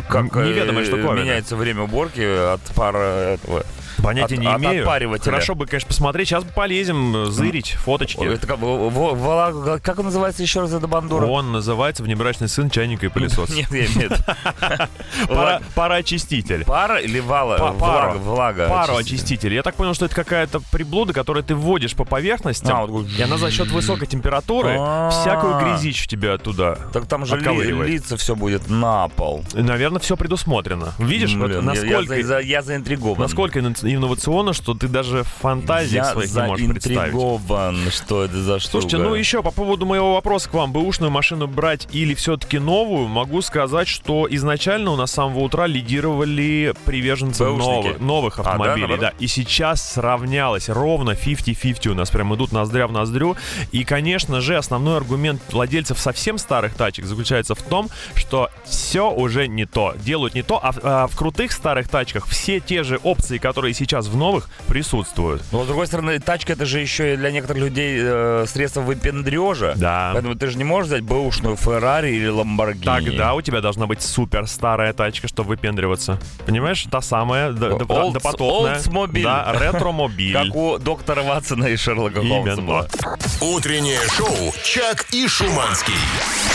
Как э, Неведомая штуковина. меняется время уборки от пара этого. Понятия От- не от имею. отпаривателя. Хорошо бы, конечно, посмотреть. Сейчас полезем, зырить, фоточки. Это как, во- вола- как он называется еще раз, эта бандура? Он называется «Внебрачный сын чайника и пылесоса». Нет, в виду. Пара, пароочиститель. Пара или вала? Па- влага. Пароочиститель. Я так понял, что это какая-то приблуда, которую ты вводишь по поверхности, А, и она за счет высокой температуры всякую грязищу тебя оттуда Так там же ли- отковыривает. литься все будет на пол. Наверное, все предусмотрено. Видишь, насколько, я, за- я заинтригован. насколько инновационно, что ты даже в фантазиях я своих не можешь представить. что это за штука. Слушайте, ну еще по поводу моего вопроса к вам, бэушную машину брать или все-таки новую, могу сказать, что изначально у нас с самого утра лидировали приверженцы новых, новых А, да, автомобилей. да, и сейчас сравнялось ровно 50-50 у нас прям идут ноздря в ноздрю. И, конечно же, основной аргумент владельцев совсем старых тачек заключается в том, что все уже не то, делают не то, а а в крутых старых тачках все те же опции, которые сейчас в новых, присутствуют. Но, с другой стороны, тачка это же еще и для некоторых людей э, средство выпендрежа. Да. Поэтому ты же не можешь взять бэушную Феррари или Ламборгини. Тогда у тебя должна быть супер старая тачка, чтобы выпендриваться. Понимаешь? Та самая, допотопная. Олдсмобиль. Да, ретромобиль. Как у доктора Ватсона и Шерлока Холмса было. Утреннее шоу «Чак и Шуманский».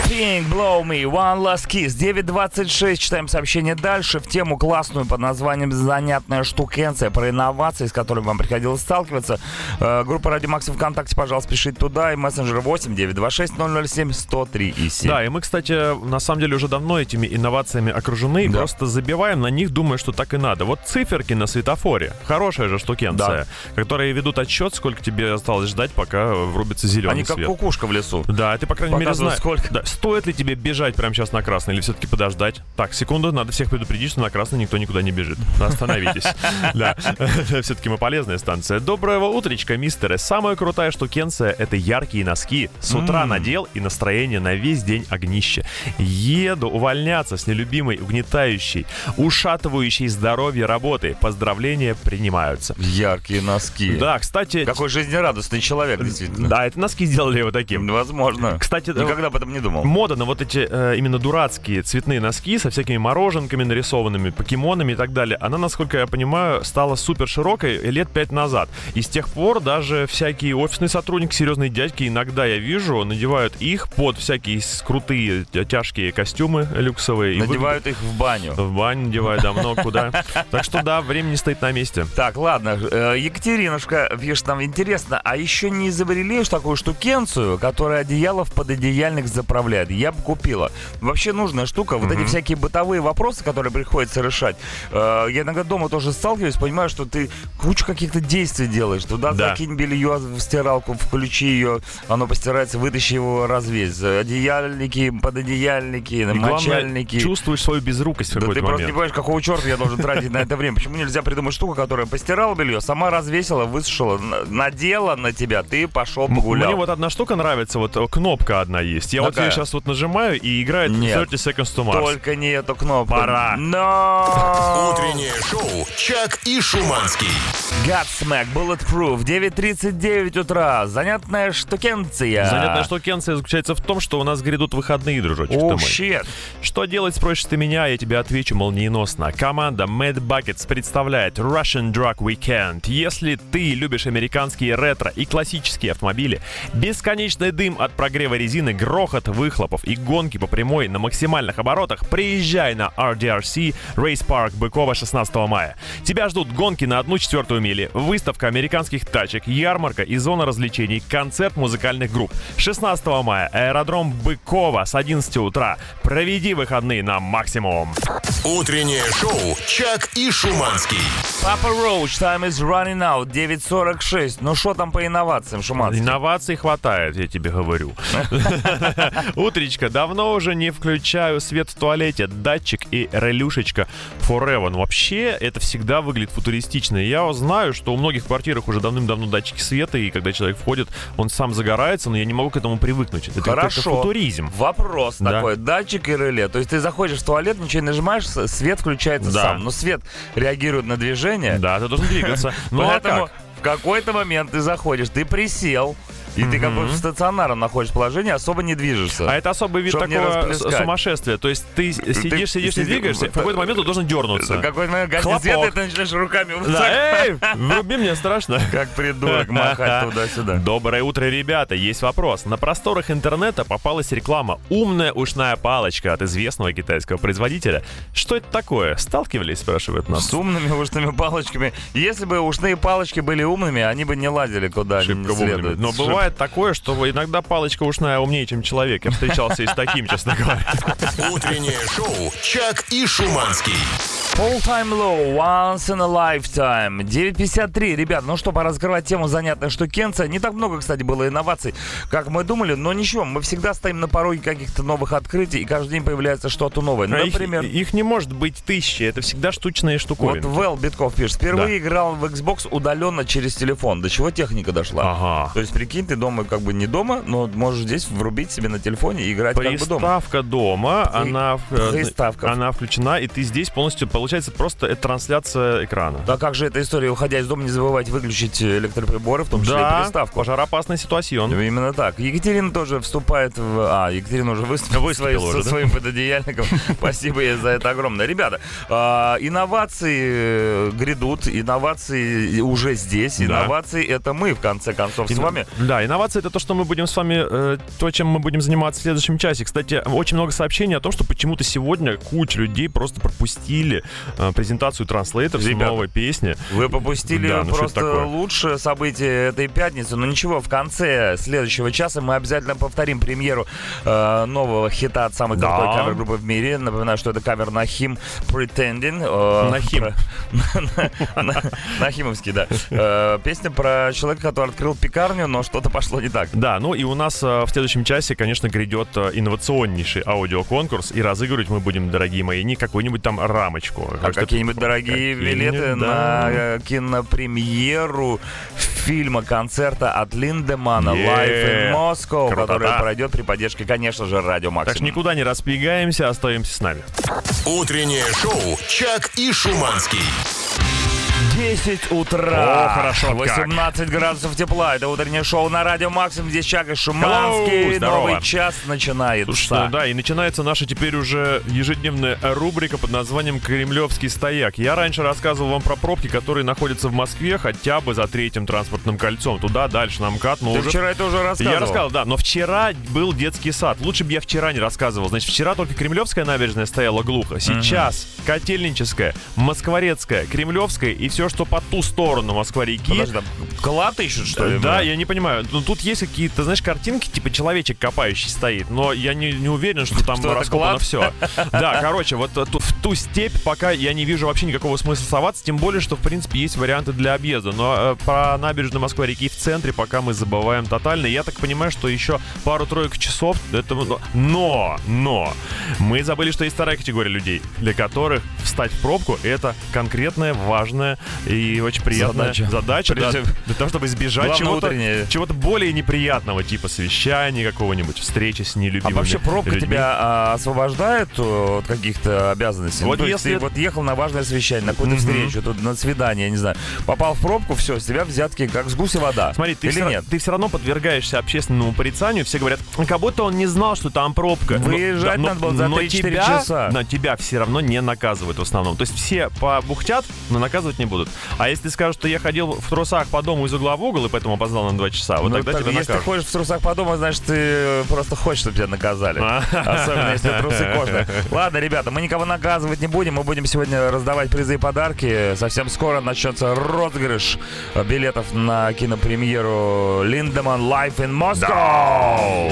Pink, Blow Me, One Last Kiss. 9.26. Читаем сообщение дальше в тему классную под названием «Занятная штукенция». Про инновации, с которыми вам приходилось сталкиваться. Э, группа Радио Макс ВКонтакте, пожалуйста, пишите туда. И мессенджер 8 926 007 103 и 7. Да, и мы, кстати, на самом деле уже давно этими инновациями окружены, Да. просто забиваем на них, думая, что так и надо. Вот циферки на светофоре, хорошая же штукенция, которые ведут отсчет, сколько тебе осталось ждать, пока врубится зеленый Они как свет. кукушка в лесу. Да, ты, по крайней мере, знаешь, сколько. Да, стоит ли тебе бежать прямо сейчас на красный или все-таки подождать? Так, секунду, надо всех предупредить, что на красный никто никуда не бежит. Остановитесь. Да, все-таки мы полезная станция. Доброго утречка, мистеры. Самая крутая штукенция — это яркие носки. С утра надел и настроение на весь день огнище. Еду увольняться с нелюбимой, угнетающей, ушатывающей здоровье работы. Поздравления принимаются. Яркие носки. Да, кстати... Какой жизнерадостный человек, действительно. Да, это носки сделали его таким. Возможно. Кстати, Никогда об этом не думал. мода на вот эти э, именно дурацкие цветные носки со всякими мороженками нарисованными, покемонами и так далее, она, насколько я понимаю, стала супер широкой лет пять назад. И с тех пор даже всякие офисные сотрудники, серьезные дядьки, иногда я вижу, надевают их под всякие крутые тя- тяжкие костюмы люксовые. и Надевают их в баню. в баню надевают, да, много куда. Так что да, время не стоит на месте. Так, ладно. э, Екатеринушка пишет нам, интересно, а еще не изобрели уж такую штукенцию, которая одеяло в пододеяльник заправляет? Я бы купила. Вообще нужная штука. Вот эти всякие бытовые вопросы, которые приходится решать. э, Я иногда дома тоже сталкиваюсь, понимаю, что ты кучу каких-то действий делаешь. Туда Да. закинь белье в стиралку, включи ее, оно постирается, вытащи его, развесь. Одеяльники, пододеяльники, И главное, мочальники. чувствуешь свою безрукость в Да какой-то ты просто не момент. понимаешь, какого черта я должен тратить на это время. Почему нельзя придумать штуку, которая постирала белье, сама развесила, высушила, на- надела на тебя, ты пошел погулял. Мне вот одна штука нравится, вот э, кнопка одна есть. Я вот ее сейчас вот нажимаю и играет Нет. 30 Seconds to Mars. Только не эту кнопку. Пора. Но! Утреннее шоу «Чак и Шуманский». Godsmack, Bulletproof, 9.39 утра. Занятная штукенция. Занятная штукенция заключается в том, что у нас грядут выходные, дружочек ты мой. щет. Что делать, спросишь ты меня, я тебе отвечу молниеносно. Команда Mad Buckets представляет Russian Drug Weekend. Если ты любишь американские ретро и классические автомобили, бесконечный дым от прогрева резины, грохот выхлопов и гонки по прямой на максимальных оборотах, приезжай на RDRC Race Park Быкова 16 мая. Тебя ждут гонки на одну четвертую мили, выставка американских тачек, ярмарка и зона развлечений, концерт музыкальных групп. 16 мая аэродром Быкова с 11 утра. Проведи выходные на максимум. Утреннее шоу «Чак и Шуманский». Папа Роуч, time is running out, 9.46. Ну что там по инновациям, Шуманский? Инноваций хватает, я тебе говорю. Утречка, давно уже не включаю свет в туалете, датчик и релюшечка Forever. Ну, вообще, это всегда выглядит футуристично. И Я знаю, что у многих квартирах уже давным-давно датчики света, и когда человек входит, он сам загорается, но я не могу к этому привыкнуть. Это Хорошо. футуризм. Вопрос Да. такой, датчик и реле. То есть ты заходишь в туалет, ничего не нажимаешь, свет включается Да. сам. Но свет реагирует на движение. Да, ты должен двигаться. Ну а Поэтому как? в какой-то момент ты заходишь, ты присел, и ты как бы в стационарном находишься положении, особо не движешься. А это особый вид Чтоб такого сумасшествия. То есть ты сидишь, сидишь, не двигаешься, в какой-то момент ты должен дернуться. В какой-то момент свет, и ты начинаешь руками Да, эй, вруби мне страшно. как придурок махать туда-сюда. Доброе утро, ребята. Есть вопрос. На просторах интернета попалась реклама «Умная ушная палочка» от известного китайского производителя. Что это такое? Сталкивались, спрашивают нас. С умными ушными палочками. Если бы ушные палочки были умными, они бы не ладили куда не Шибко умными. следует. Но Шибко. Бывает такое, что иногда палочка ушная умнее, чем человек. Я встречался и с таким, честно говоря. Утреннее шоу «Чак и Шуманский». All time low, once in a lifetime. 9.53. Ребят, ну что, пора раскрывать тему занятная штукенция. Не так много, кстати, было инноваций, как мы думали, но ничего, мы всегда стоим на пороге каких-то новых открытий, и каждый день появляется что-то новое. А их- Например, Их, не может быть тысячи, это всегда штучные вот штуковины. Вэл Битков пишет, впервые играл в Xbox удаленно через телефон. До чего техника дошла? Ага. То есть, прикинь, ты дома как бы не дома, но можешь здесь врубить себе на телефоне и играть как бы дома. Приставка дома, она, э, приставка. она включена, и ты здесь полностью, получается, просто это трансляция экрана. Да как же эта история, уходя из дома, не забывайте выключить электроприборы, в том числе и Да, приставку. пожароопасная ситуация. Именно так. Екатерина тоже вступает в... А, Екатерина уже выступила, Выступила уже, со да? своим пододеяльником. Спасибо ей за это огромное. Ребята, а, инновации э, грядут, инновации уже здесь. Инновации — это мы, в конце концов, с вами. Да, инновации это то, что мы будем с вами, э, то, чем мы будем заниматься в следующем часе. Кстати, очень много сообщений о том, что почему-то сегодня куча людей просто пропустили э, презентацию Translators Ребята, новой песни. Вы попустили Да, ну просто лучшее событие этой пятницы. Но ничего, в конце следующего часа мы обязательно повторим премьеру э, нового хита от самой Да. крутой кавер-группы в мире. Напоминаю, что это кавер на Him Pretending. э, Нахим. Нахимовский, да. Э, Песня про человека, который открыл пекарню, но что-то пошло не так. Да, ну и у нас э, в следующем часе, конечно, грядет э, инновационнейший аудиоконкурс, и разыгрывать мы будем, дорогие мои, не какую-нибудь там рамочку. А Так что- какие-нибудь дорогие какие-нибудь, билеты да. на э, кинопремьеру фильма, концерта от Линдемана Е, Live in Moscow, который пройдет при поддержке, конечно же, Радио Так что Максимум. никуда не распрягаемся, остаемся с нами. Утреннее шоу «Чак и Шуманский». 10 утра. О, хорошо как. 18 градусов тепла. Это утреннее шоу на Радио Максимум. Здесь Чак и Шуманский. Hello, здорово. Новый час начинается. Слушай, ну да, и начинается наша теперь уже ежедневная рубрика под названием «Кремлевский стояк». Я раньше рассказывал вам про пробки, которые находятся в Москве хотя бы за третьим транспортным кольцом. Туда, дальше, на МКАД, но Ты уже... вчера это уже рассказывал. Я рассказал, да, но вчера был детский сад. Лучше бы я вчера не рассказывал. Значит, вчера только Кремлевская набережная стояла глухо. Сейчас Котельническая, Москворецкая, Кремлевская и все, что по ту сторону Москва-реки. Подожди, там клад ищут, что ли? Да, я не понимаю. Ну, тут есть какие-то, знаешь, картинки, типа человечек копающий стоит, но я не, не уверен, что там Что раскопано все. Да, короче, вот э, в ту степь пока я не вижу вообще никакого смысла соваться, тем более, что, в принципе, есть варианты для объезда. Но э, про набережную Москвы-реки в центре пока мы забываем тотально. Я так понимаю, что еще пару-тройку часов это... Но, но, мы забыли, что есть вторая категория людей, для которых встать в пробку — это конкретная, важная и очень приятная Задача. задача, да, для того, чтобы избежать чего-то чего-то более неприятного, типа совещания какого-нибудь, встречи с А нелюбимыми вообще пробка людьми. тебя а, освобождает от каких-то обязанностей? Вот ну, если- ты вот ехал на важное совещание, на какую-то встречу, тут на свидание, я не знаю, попал в пробку, все, с тебя взятки как с гуся вода. Смотри, ты Или все, нет? ты все равно подвергаешься общественному порицанию. Все говорят, «Ну, как будто он не знал, что там пробка. Но- Выезжать да, надо было за но 3-4 тебя, часа. Но тебя все равно не наказывают в основном. То есть все побухтят, но наказывать не будут. А если ты скажешь, что я ходил в трусах по дому из угла в угол и поэтому опоздал на 2 часа, вот Ну, тогда так, тебя если ты накажут. ходишь в трусах по дому, значит, ты просто хочешь, чтобы тебя наказали. А. Особенно, если трусы кожные. Ладно, ребята, мы никого наказывать не будем. Мы будем сегодня раздавать призы и подарки. Совсем скоро начнется розыгрыш билетов на кинопремьеру Линдеман Life in Moscow.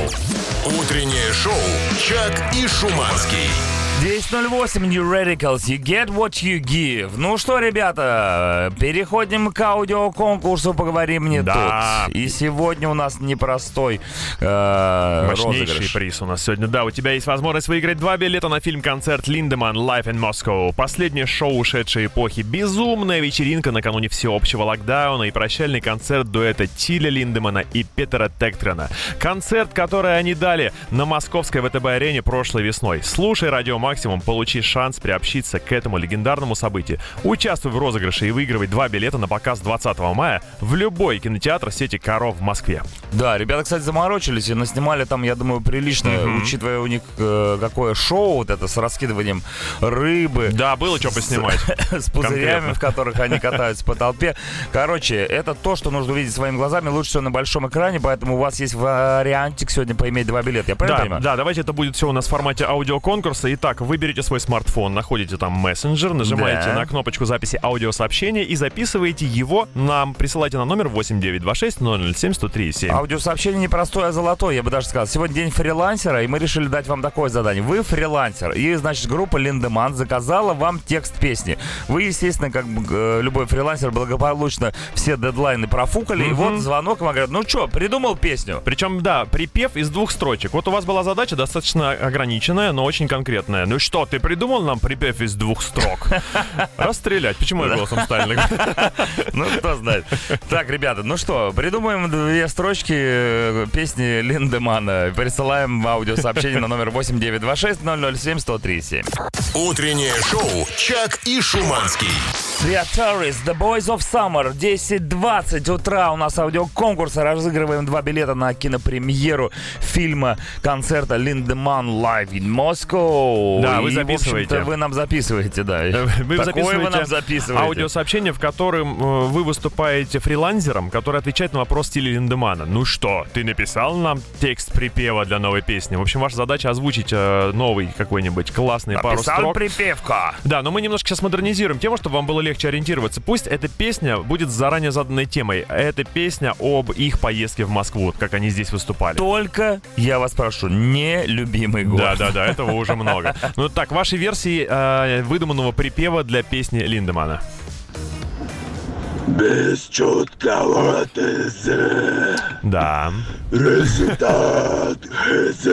Утреннее шоу «Чак и Шуманский». 10.08 New Radicals, you get what you give. Ну что, ребята, переходим к аудиоконкурсу «Поговорим не Да. тут». И сегодня у нас непростой э, Мощнейший розыгрыш. приз у нас сегодня. Да, у тебя есть возможность выиграть два билета на фильм-концерт Линдеман Live in Moscow. Последнее шоу ушедшей эпохи. Безумная вечеринка накануне всеобщего локдауна и прощальный концерт дуэта Тиля Линдемана и Петера Тектрена. Концерт, который они дали на московской ВТБ-арене прошлой весной. Слушай Радио Максимум, получи шанс приобщиться к этому легендарному событию. Участвуй в розыгрыше и выигрывай два билета на показ 20 мая в любой кинотеатр сети «Коров» в Москве. Да, ребята, кстати, заморочились и наснимали там, я думаю, прилично, учитывая у них э, какое шоу вот это с раскидыванием рыбы. Да, было что поснимать. с пузырями, в которых они катаются по толпе. Короче, это то, что нужно увидеть своими глазами, лучше всего на большом экране, поэтому у вас есть вариантик сегодня поиметь два билета. Я правильно Да, понимаю? да, давайте это будет все у нас в формате аудиоконкурса. Итак, вы берете свой смартфон, находите там мессенджер, нажимаете Да. на кнопочку записи аудиосообщения и записываете его нам. Присылайте на номер 8926 007 1037. Аудиосообщение не простое, а золотое, я бы даже сказал. Сегодня день фрилансера, и мы решили дать вам такое задание. Вы фрилансер, и, значит, группа Линдеман заказала вам текст песни. Вы, естественно, как э, любой фрилансер, благополучно все дедлайны профукали, и вот звонок вам говорят, ну что, придумал песню? Причем, да, припев из двух строчек. Вот у вас была задача достаточно ограниченная, но очень конкретная. Ну что, ты придумал нам припев из двух строк? Расстрелять. Почему я голосом Сталина? Ну, кто знает. Так, ребята, ну что, придумаем две строчки э, песни Линдемана. Присылаем в аудиосообщение на номер 8926 007 1037. Утреннее шоу «Чак и Шуманский». Are Tourists, The Boys of Summer. 10.20 утра у нас аудиоконкурс. Разыгрываем два билета на кинопремьеру фильма концерта Линдеман Live in Moscow. Да, вы И, записываете. общем-то, вы нам записываете, да. Вы Такое записываете вы нам записываете. аудиосообщение, в котором э, вы выступаете фрилансером, который отвечает на вопрос в стиле Линдемана. Ну что, ты написал нам текст припева для новой песни? В общем, ваша задача озвучить э, новый какой-нибудь классный пару Написал строк. припевка. Да, но мы немножко сейчас модернизируем тему, чтобы вам было легче ориентироваться. Пусть эта песня будет с заранее заданной темой. Это песня об их поездке в Москву, как они здесь выступали. Только, я вас прошу, не любимый город. Да, да, да, этого уже много. Ну так, ваши версии э, выдуманного припева для песни Линдемана. Без чуткого ТЗ Да. результат ХЗ.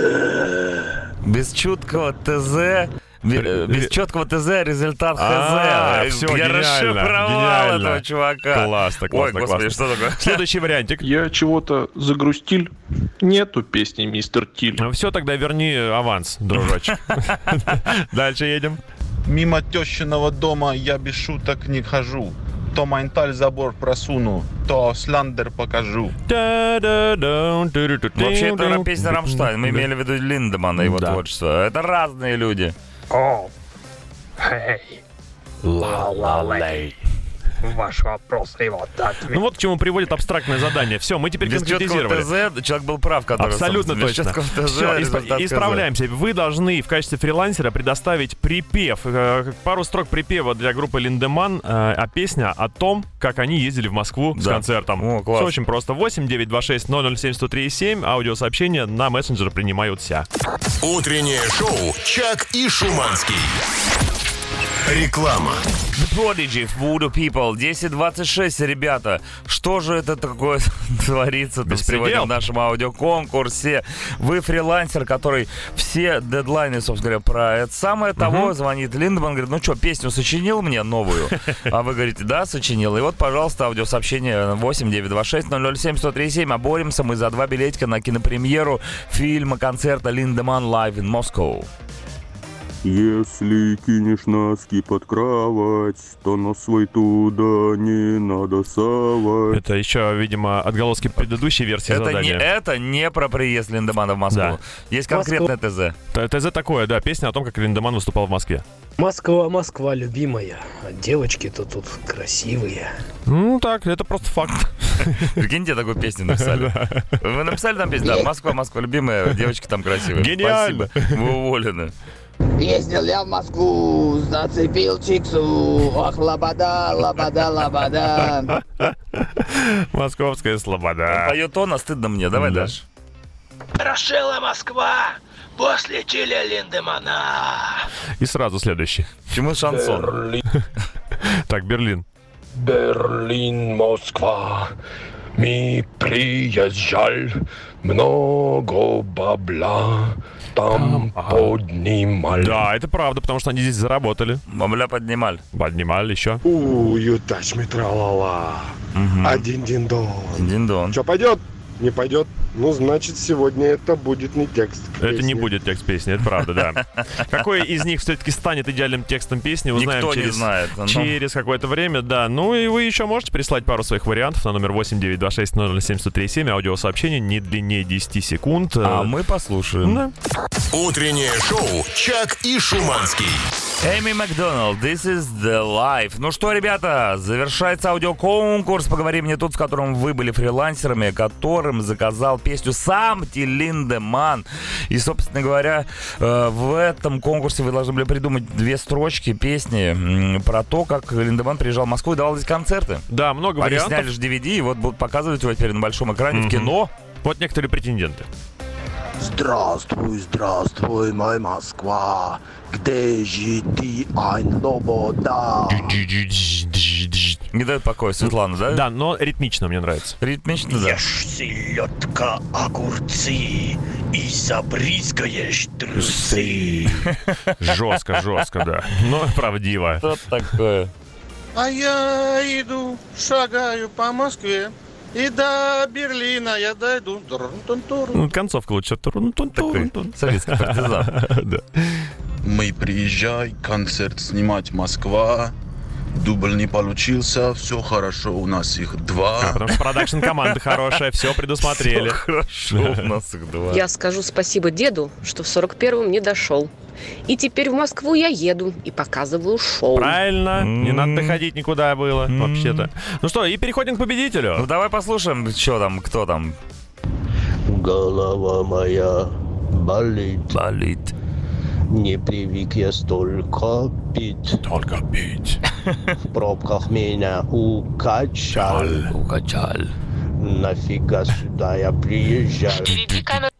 Без чуткого ТЗ... э, Без четкого ТЗ результат А, ХЗ. всё, Я расшифровал этого чувака. Классно, Ой, классно, господи, классно. что такое? Следующий вариантик. Я чего-то загрустил. Нету песни «Мистер Тиль». Все, тогда верни аванс, дружочек. Дальше едем. Мимо тещиного дома я без шуток не хожу. То Майнталь забор просуну, то Сландер покажу. Вообще, это песня Рамштайн. Мы имели в виду Линдемана и его Да. творчество. Это разные люди. О, эй, ла-ла-лей. Ваш вопрос и вот ответ. Ну вот к чему приводит абстрактное задание. Все, мы теперь Без конкретизировали. ТЗ человек был прав, который... Абсолютно без точно. ТЗ Все, ХЗ. исправляемся. Вы должны в качестве фрилансера предоставить припев, э, пару строк припева для группы Линдеман, э, а песня о том, как они ездили в Москву с Да. концертом. О, класс. Все очень просто. 8 926 007 103 7. Аудиосообщения на мессенджер принимаются. Утреннее шоу «Чак и Шуманский». Реклама. The Prodigy, Voodoo People, 10.26, ребята. Что же это такое творится тут Беспредел. сегодня в нашем аудиоконкурсе? Вы фрилансер, который все дедлайны, собственно говоря, про это самое того, звонит Линдеман, говорит, ну что, песню сочинил мне новую? А вы говорите, да, сочинил. И вот, пожалуйста, аудиосообщение 8 926 007 137. А боремся мы за два билетика на кинопремьеру фильма концерта Линдеман Live in Moscow. Если кинешь носки под кровать, то нос свой туда не надо совать. Это еще, видимо, отголоски предыдущей версии Это не, задания. это не про приезд Линдемана в Москву. Да. Есть конкретное ТЗ. Т- ТЗ такое, да, песня о том, как Линдеман выступал в Москве. Москва, Москва, любимая. А девочки-то тут красивые. Ну так, это просто факт. Прикиньте, такую песню написали. Вы написали там песню? Да, Москва, Москва, любимая, девочки там красивые. Гениально. Спасибо. Вы уволены. Ездил я в Москву, зацепил чиксу, ох, лобода, лобода, лобода. Московская слобода. Поет он, а стыдно мне. Давай Да. дальше. Прошила Москва после Чиля Линдемана. И сразу следующий. Почему шансон? Берлин, Так, Берлин. Берлин, Москва. Ми приезжал, много бабла там поднимали. Да, это правда, потому что они здесь заработали. Бабля поднимали. Поднимали еще. У, ютач метралала. Один дин-дон. Диндон. Что, пойдет? Не пойдет? Ну, значит, сегодня это будет не текст Это не будет текст песни, это правда, да. Какой из них все-таки станет идеальным текстом песни, узнаем Никто не через, знает. Ну, через какое-то время, да. Ну и вы еще можете прислать пару своих вариантов на номер 8926 аудиосообщение не длиннее 10 секунд. А мы послушаем. да. Утреннее шоу «Чак и Шуманский». Эми Макдоналд, This is the life. Ну что, ребята, завершается аудиоконкурс. Поговорим мне тут, в котором вы были фрилансерами, которым заказал песню сам Тиль Линдеман. И, собственно говоря, э, в этом конкурсе вы должны были придумать две строчки песни про то, как Линдеман приезжал в Москву и давал здесь концерты. Да, много Они вариантов. сняли же DVD, и вот будут показывать его теперь на большом экране в Мгм. кино. Вот некоторые претенденты. Здравствуй, здравствуй, моя Москва. Где же ты, айн лобода? Не дает покоя Светлана, да? Да, но ритмично мне нравится. Ритмично, да. Ешь селедка, огурцы и забрызгаешь трусы. Жестко, жестко, да. Но правдиво. Что такое? А я иду, шагаю по Москве. И до Берлина я дойду. Ну, Концовка лучше. Такой советский партизан. Да. Мы приезжай, концерт снимать Москва. Дубль не получился, все хорошо, у нас их два. А, потому что продакшн команда хорошая, все предусмотрели. Хорошо, у нас их два. Я скажу спасибо деду, что в 41-м не дошел. И теперь в Москву я еду и показываю шоу. Правильно, не надо доходить никуда было, вообще-то. Ну что, и переходим к Ну победителю. давай послушаем, что там, кто там Голова моя болит. болит. Не привык я столько пить. Только пить. В пробках меня укачал. Укачаль. Нафига сюда я приезжал.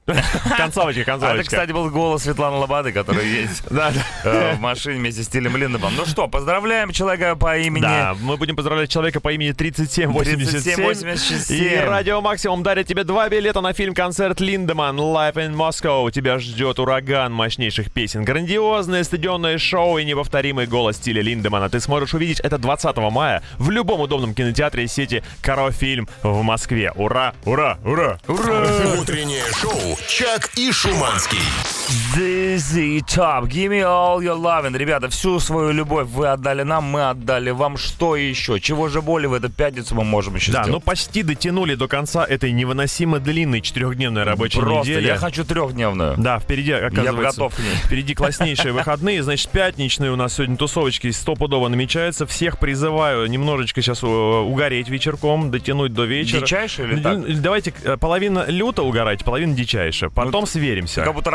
Концовочка, А это, концовочка. кстати, был голос Светланы Лободы, который есть э, в машине вместе с Тилем Линдемом. Ну что, поздравляем человека по имени... Да, мы будем поздравлять человека по имени 3787. 3787. И Радио Максимум дарит тебе два билета на фильм-концерт Линдеман Live in Moscow. Тебя ждет ураган мощнейших песен, грандиозное стадионное шоу и неповторимый голос стиля Линдемана. Ты сможешь увидеть это 20 мая в любом удобном кинотеатре сети Каро Фильм в Москве. Ура, ура, ура! Утреннее шоу «Чак и Шуманский». ZZ Top, give me all your loving. Ребята, всю свою любовь вы отдали нам, мы отдали вам. Что еще? Чего же более в эту пятницу мы можем еще Да, ну сделать? почти дотянули до конца этой невыносимо длинной четырехдневной рабочей Просто, недели. я хочу трехдневную. Да, впереди, оказывается, готов к ней. впереди класснейшие выходные. Значит, пятничные у нас сегодня тусовочки стопудово намечаются. Всех призываю немножечко сейчас угореть вечерком, дотянуть до вечера. Дичайше или так? Ну, Давайте э, половина люто угорать, половина дичайше. Потом сверимся. Как будто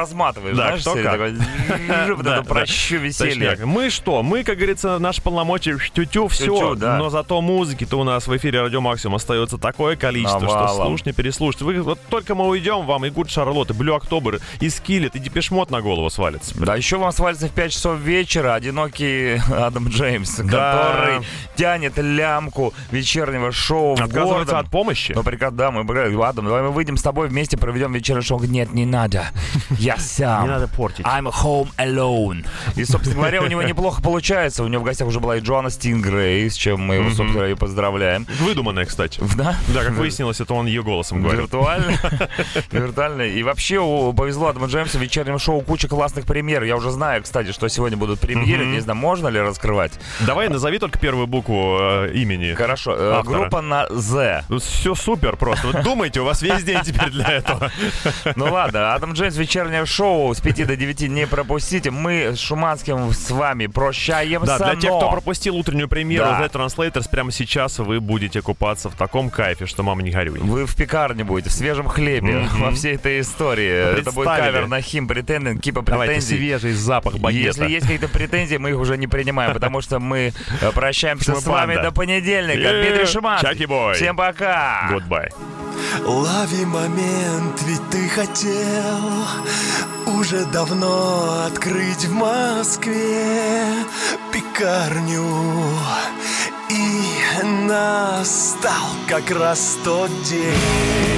разматываешь, Да, кто как. такой, прощу веселье. Мы что? Мы, как говорится, наши полномочия тю-тю, все. Да. Но зато музыки-то у нас в эфире Радио Максимум остается такое количество, что слушать, не переслушать. Вы, вот только мы уйдем, вам и Good Charlotte, и Blue October, и Skillet, и Depeche Mode на голову свалится. Да, еще вам свалится в 5 часов вечера одинокий Адам Джеймс, который тянет лямку вечернего шоу Отказывается от помощи. Ну, прекрасно, да, мы Адам, давай мы выйдем с тобой вместе, проведем вечернее шоу. Нет, не надо. Я сам. Не надо портить. I'm home alone. И, собственно говоря, у него неплохо получается. У него в гостях уже была и Джоанна Стингрей, с чем мы его, собственно и поздравляем. Выдуманная, кстати. Да? Да, как выяснилось, это он ее голосом говорил. Виртуально. Виртуально. И вообще повезло Адаму Джеймсу в вечернем шоу куча классных премьер. Я уже знаю, кстати, что сегодня будут премьеры. Не знаю, можно ли раскрывать. Давай назови только первую букву э, имени. Хорошо. э. Группа на Z. Все супер просто. Думайте, у вас весь день теперь для этого. Ну ладно, Адам Джеймс вечернее шоу с 5 до 9 не пропустите. Мы с Шуманским с вами прощаемся. Да, для тех, но- кто пропустил утреннюю премьеру Да. The Translators, прямо сейчас вы будете купаться в таком кайфе, что мама не горюй. Вы в пекарне будете, в свежем хлебе, Мгм. во всей этой истории. Это будет кавер на Him Pretending, Кипа Давайте претензий. свежий запах багета. Если есть какие-то претензии, мы их уже не принимаем, потому что мы э, прощаемся с вами до понедельника. Дмитрий Шиманский. Чаки-бой. Всем пока. Goodbye. Лови момент, ведь ты хотел уже давно открыть в Москве пекарню. И настал как раз тот день.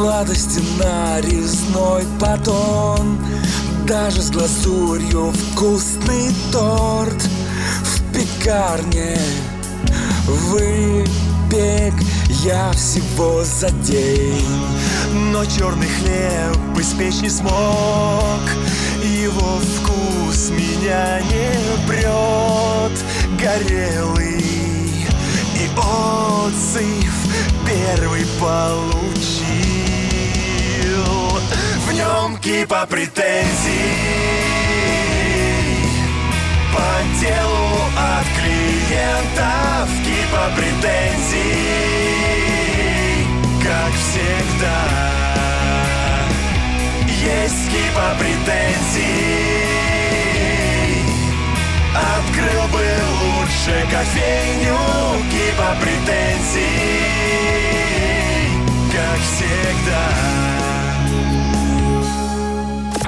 Сладости нарезной батон Даже с глазурью вкусный торт В пекарне. Выпек я всего за день Но черный хлеб испечь не смог. Его вкус меня не прет Горелый и отзыв первый получил нем кипа претензий По делу от клиентов Кипа претензий Как всегда. Есть кипа претензий Открыл бы лучше кофейню Кипа претензий Как всегда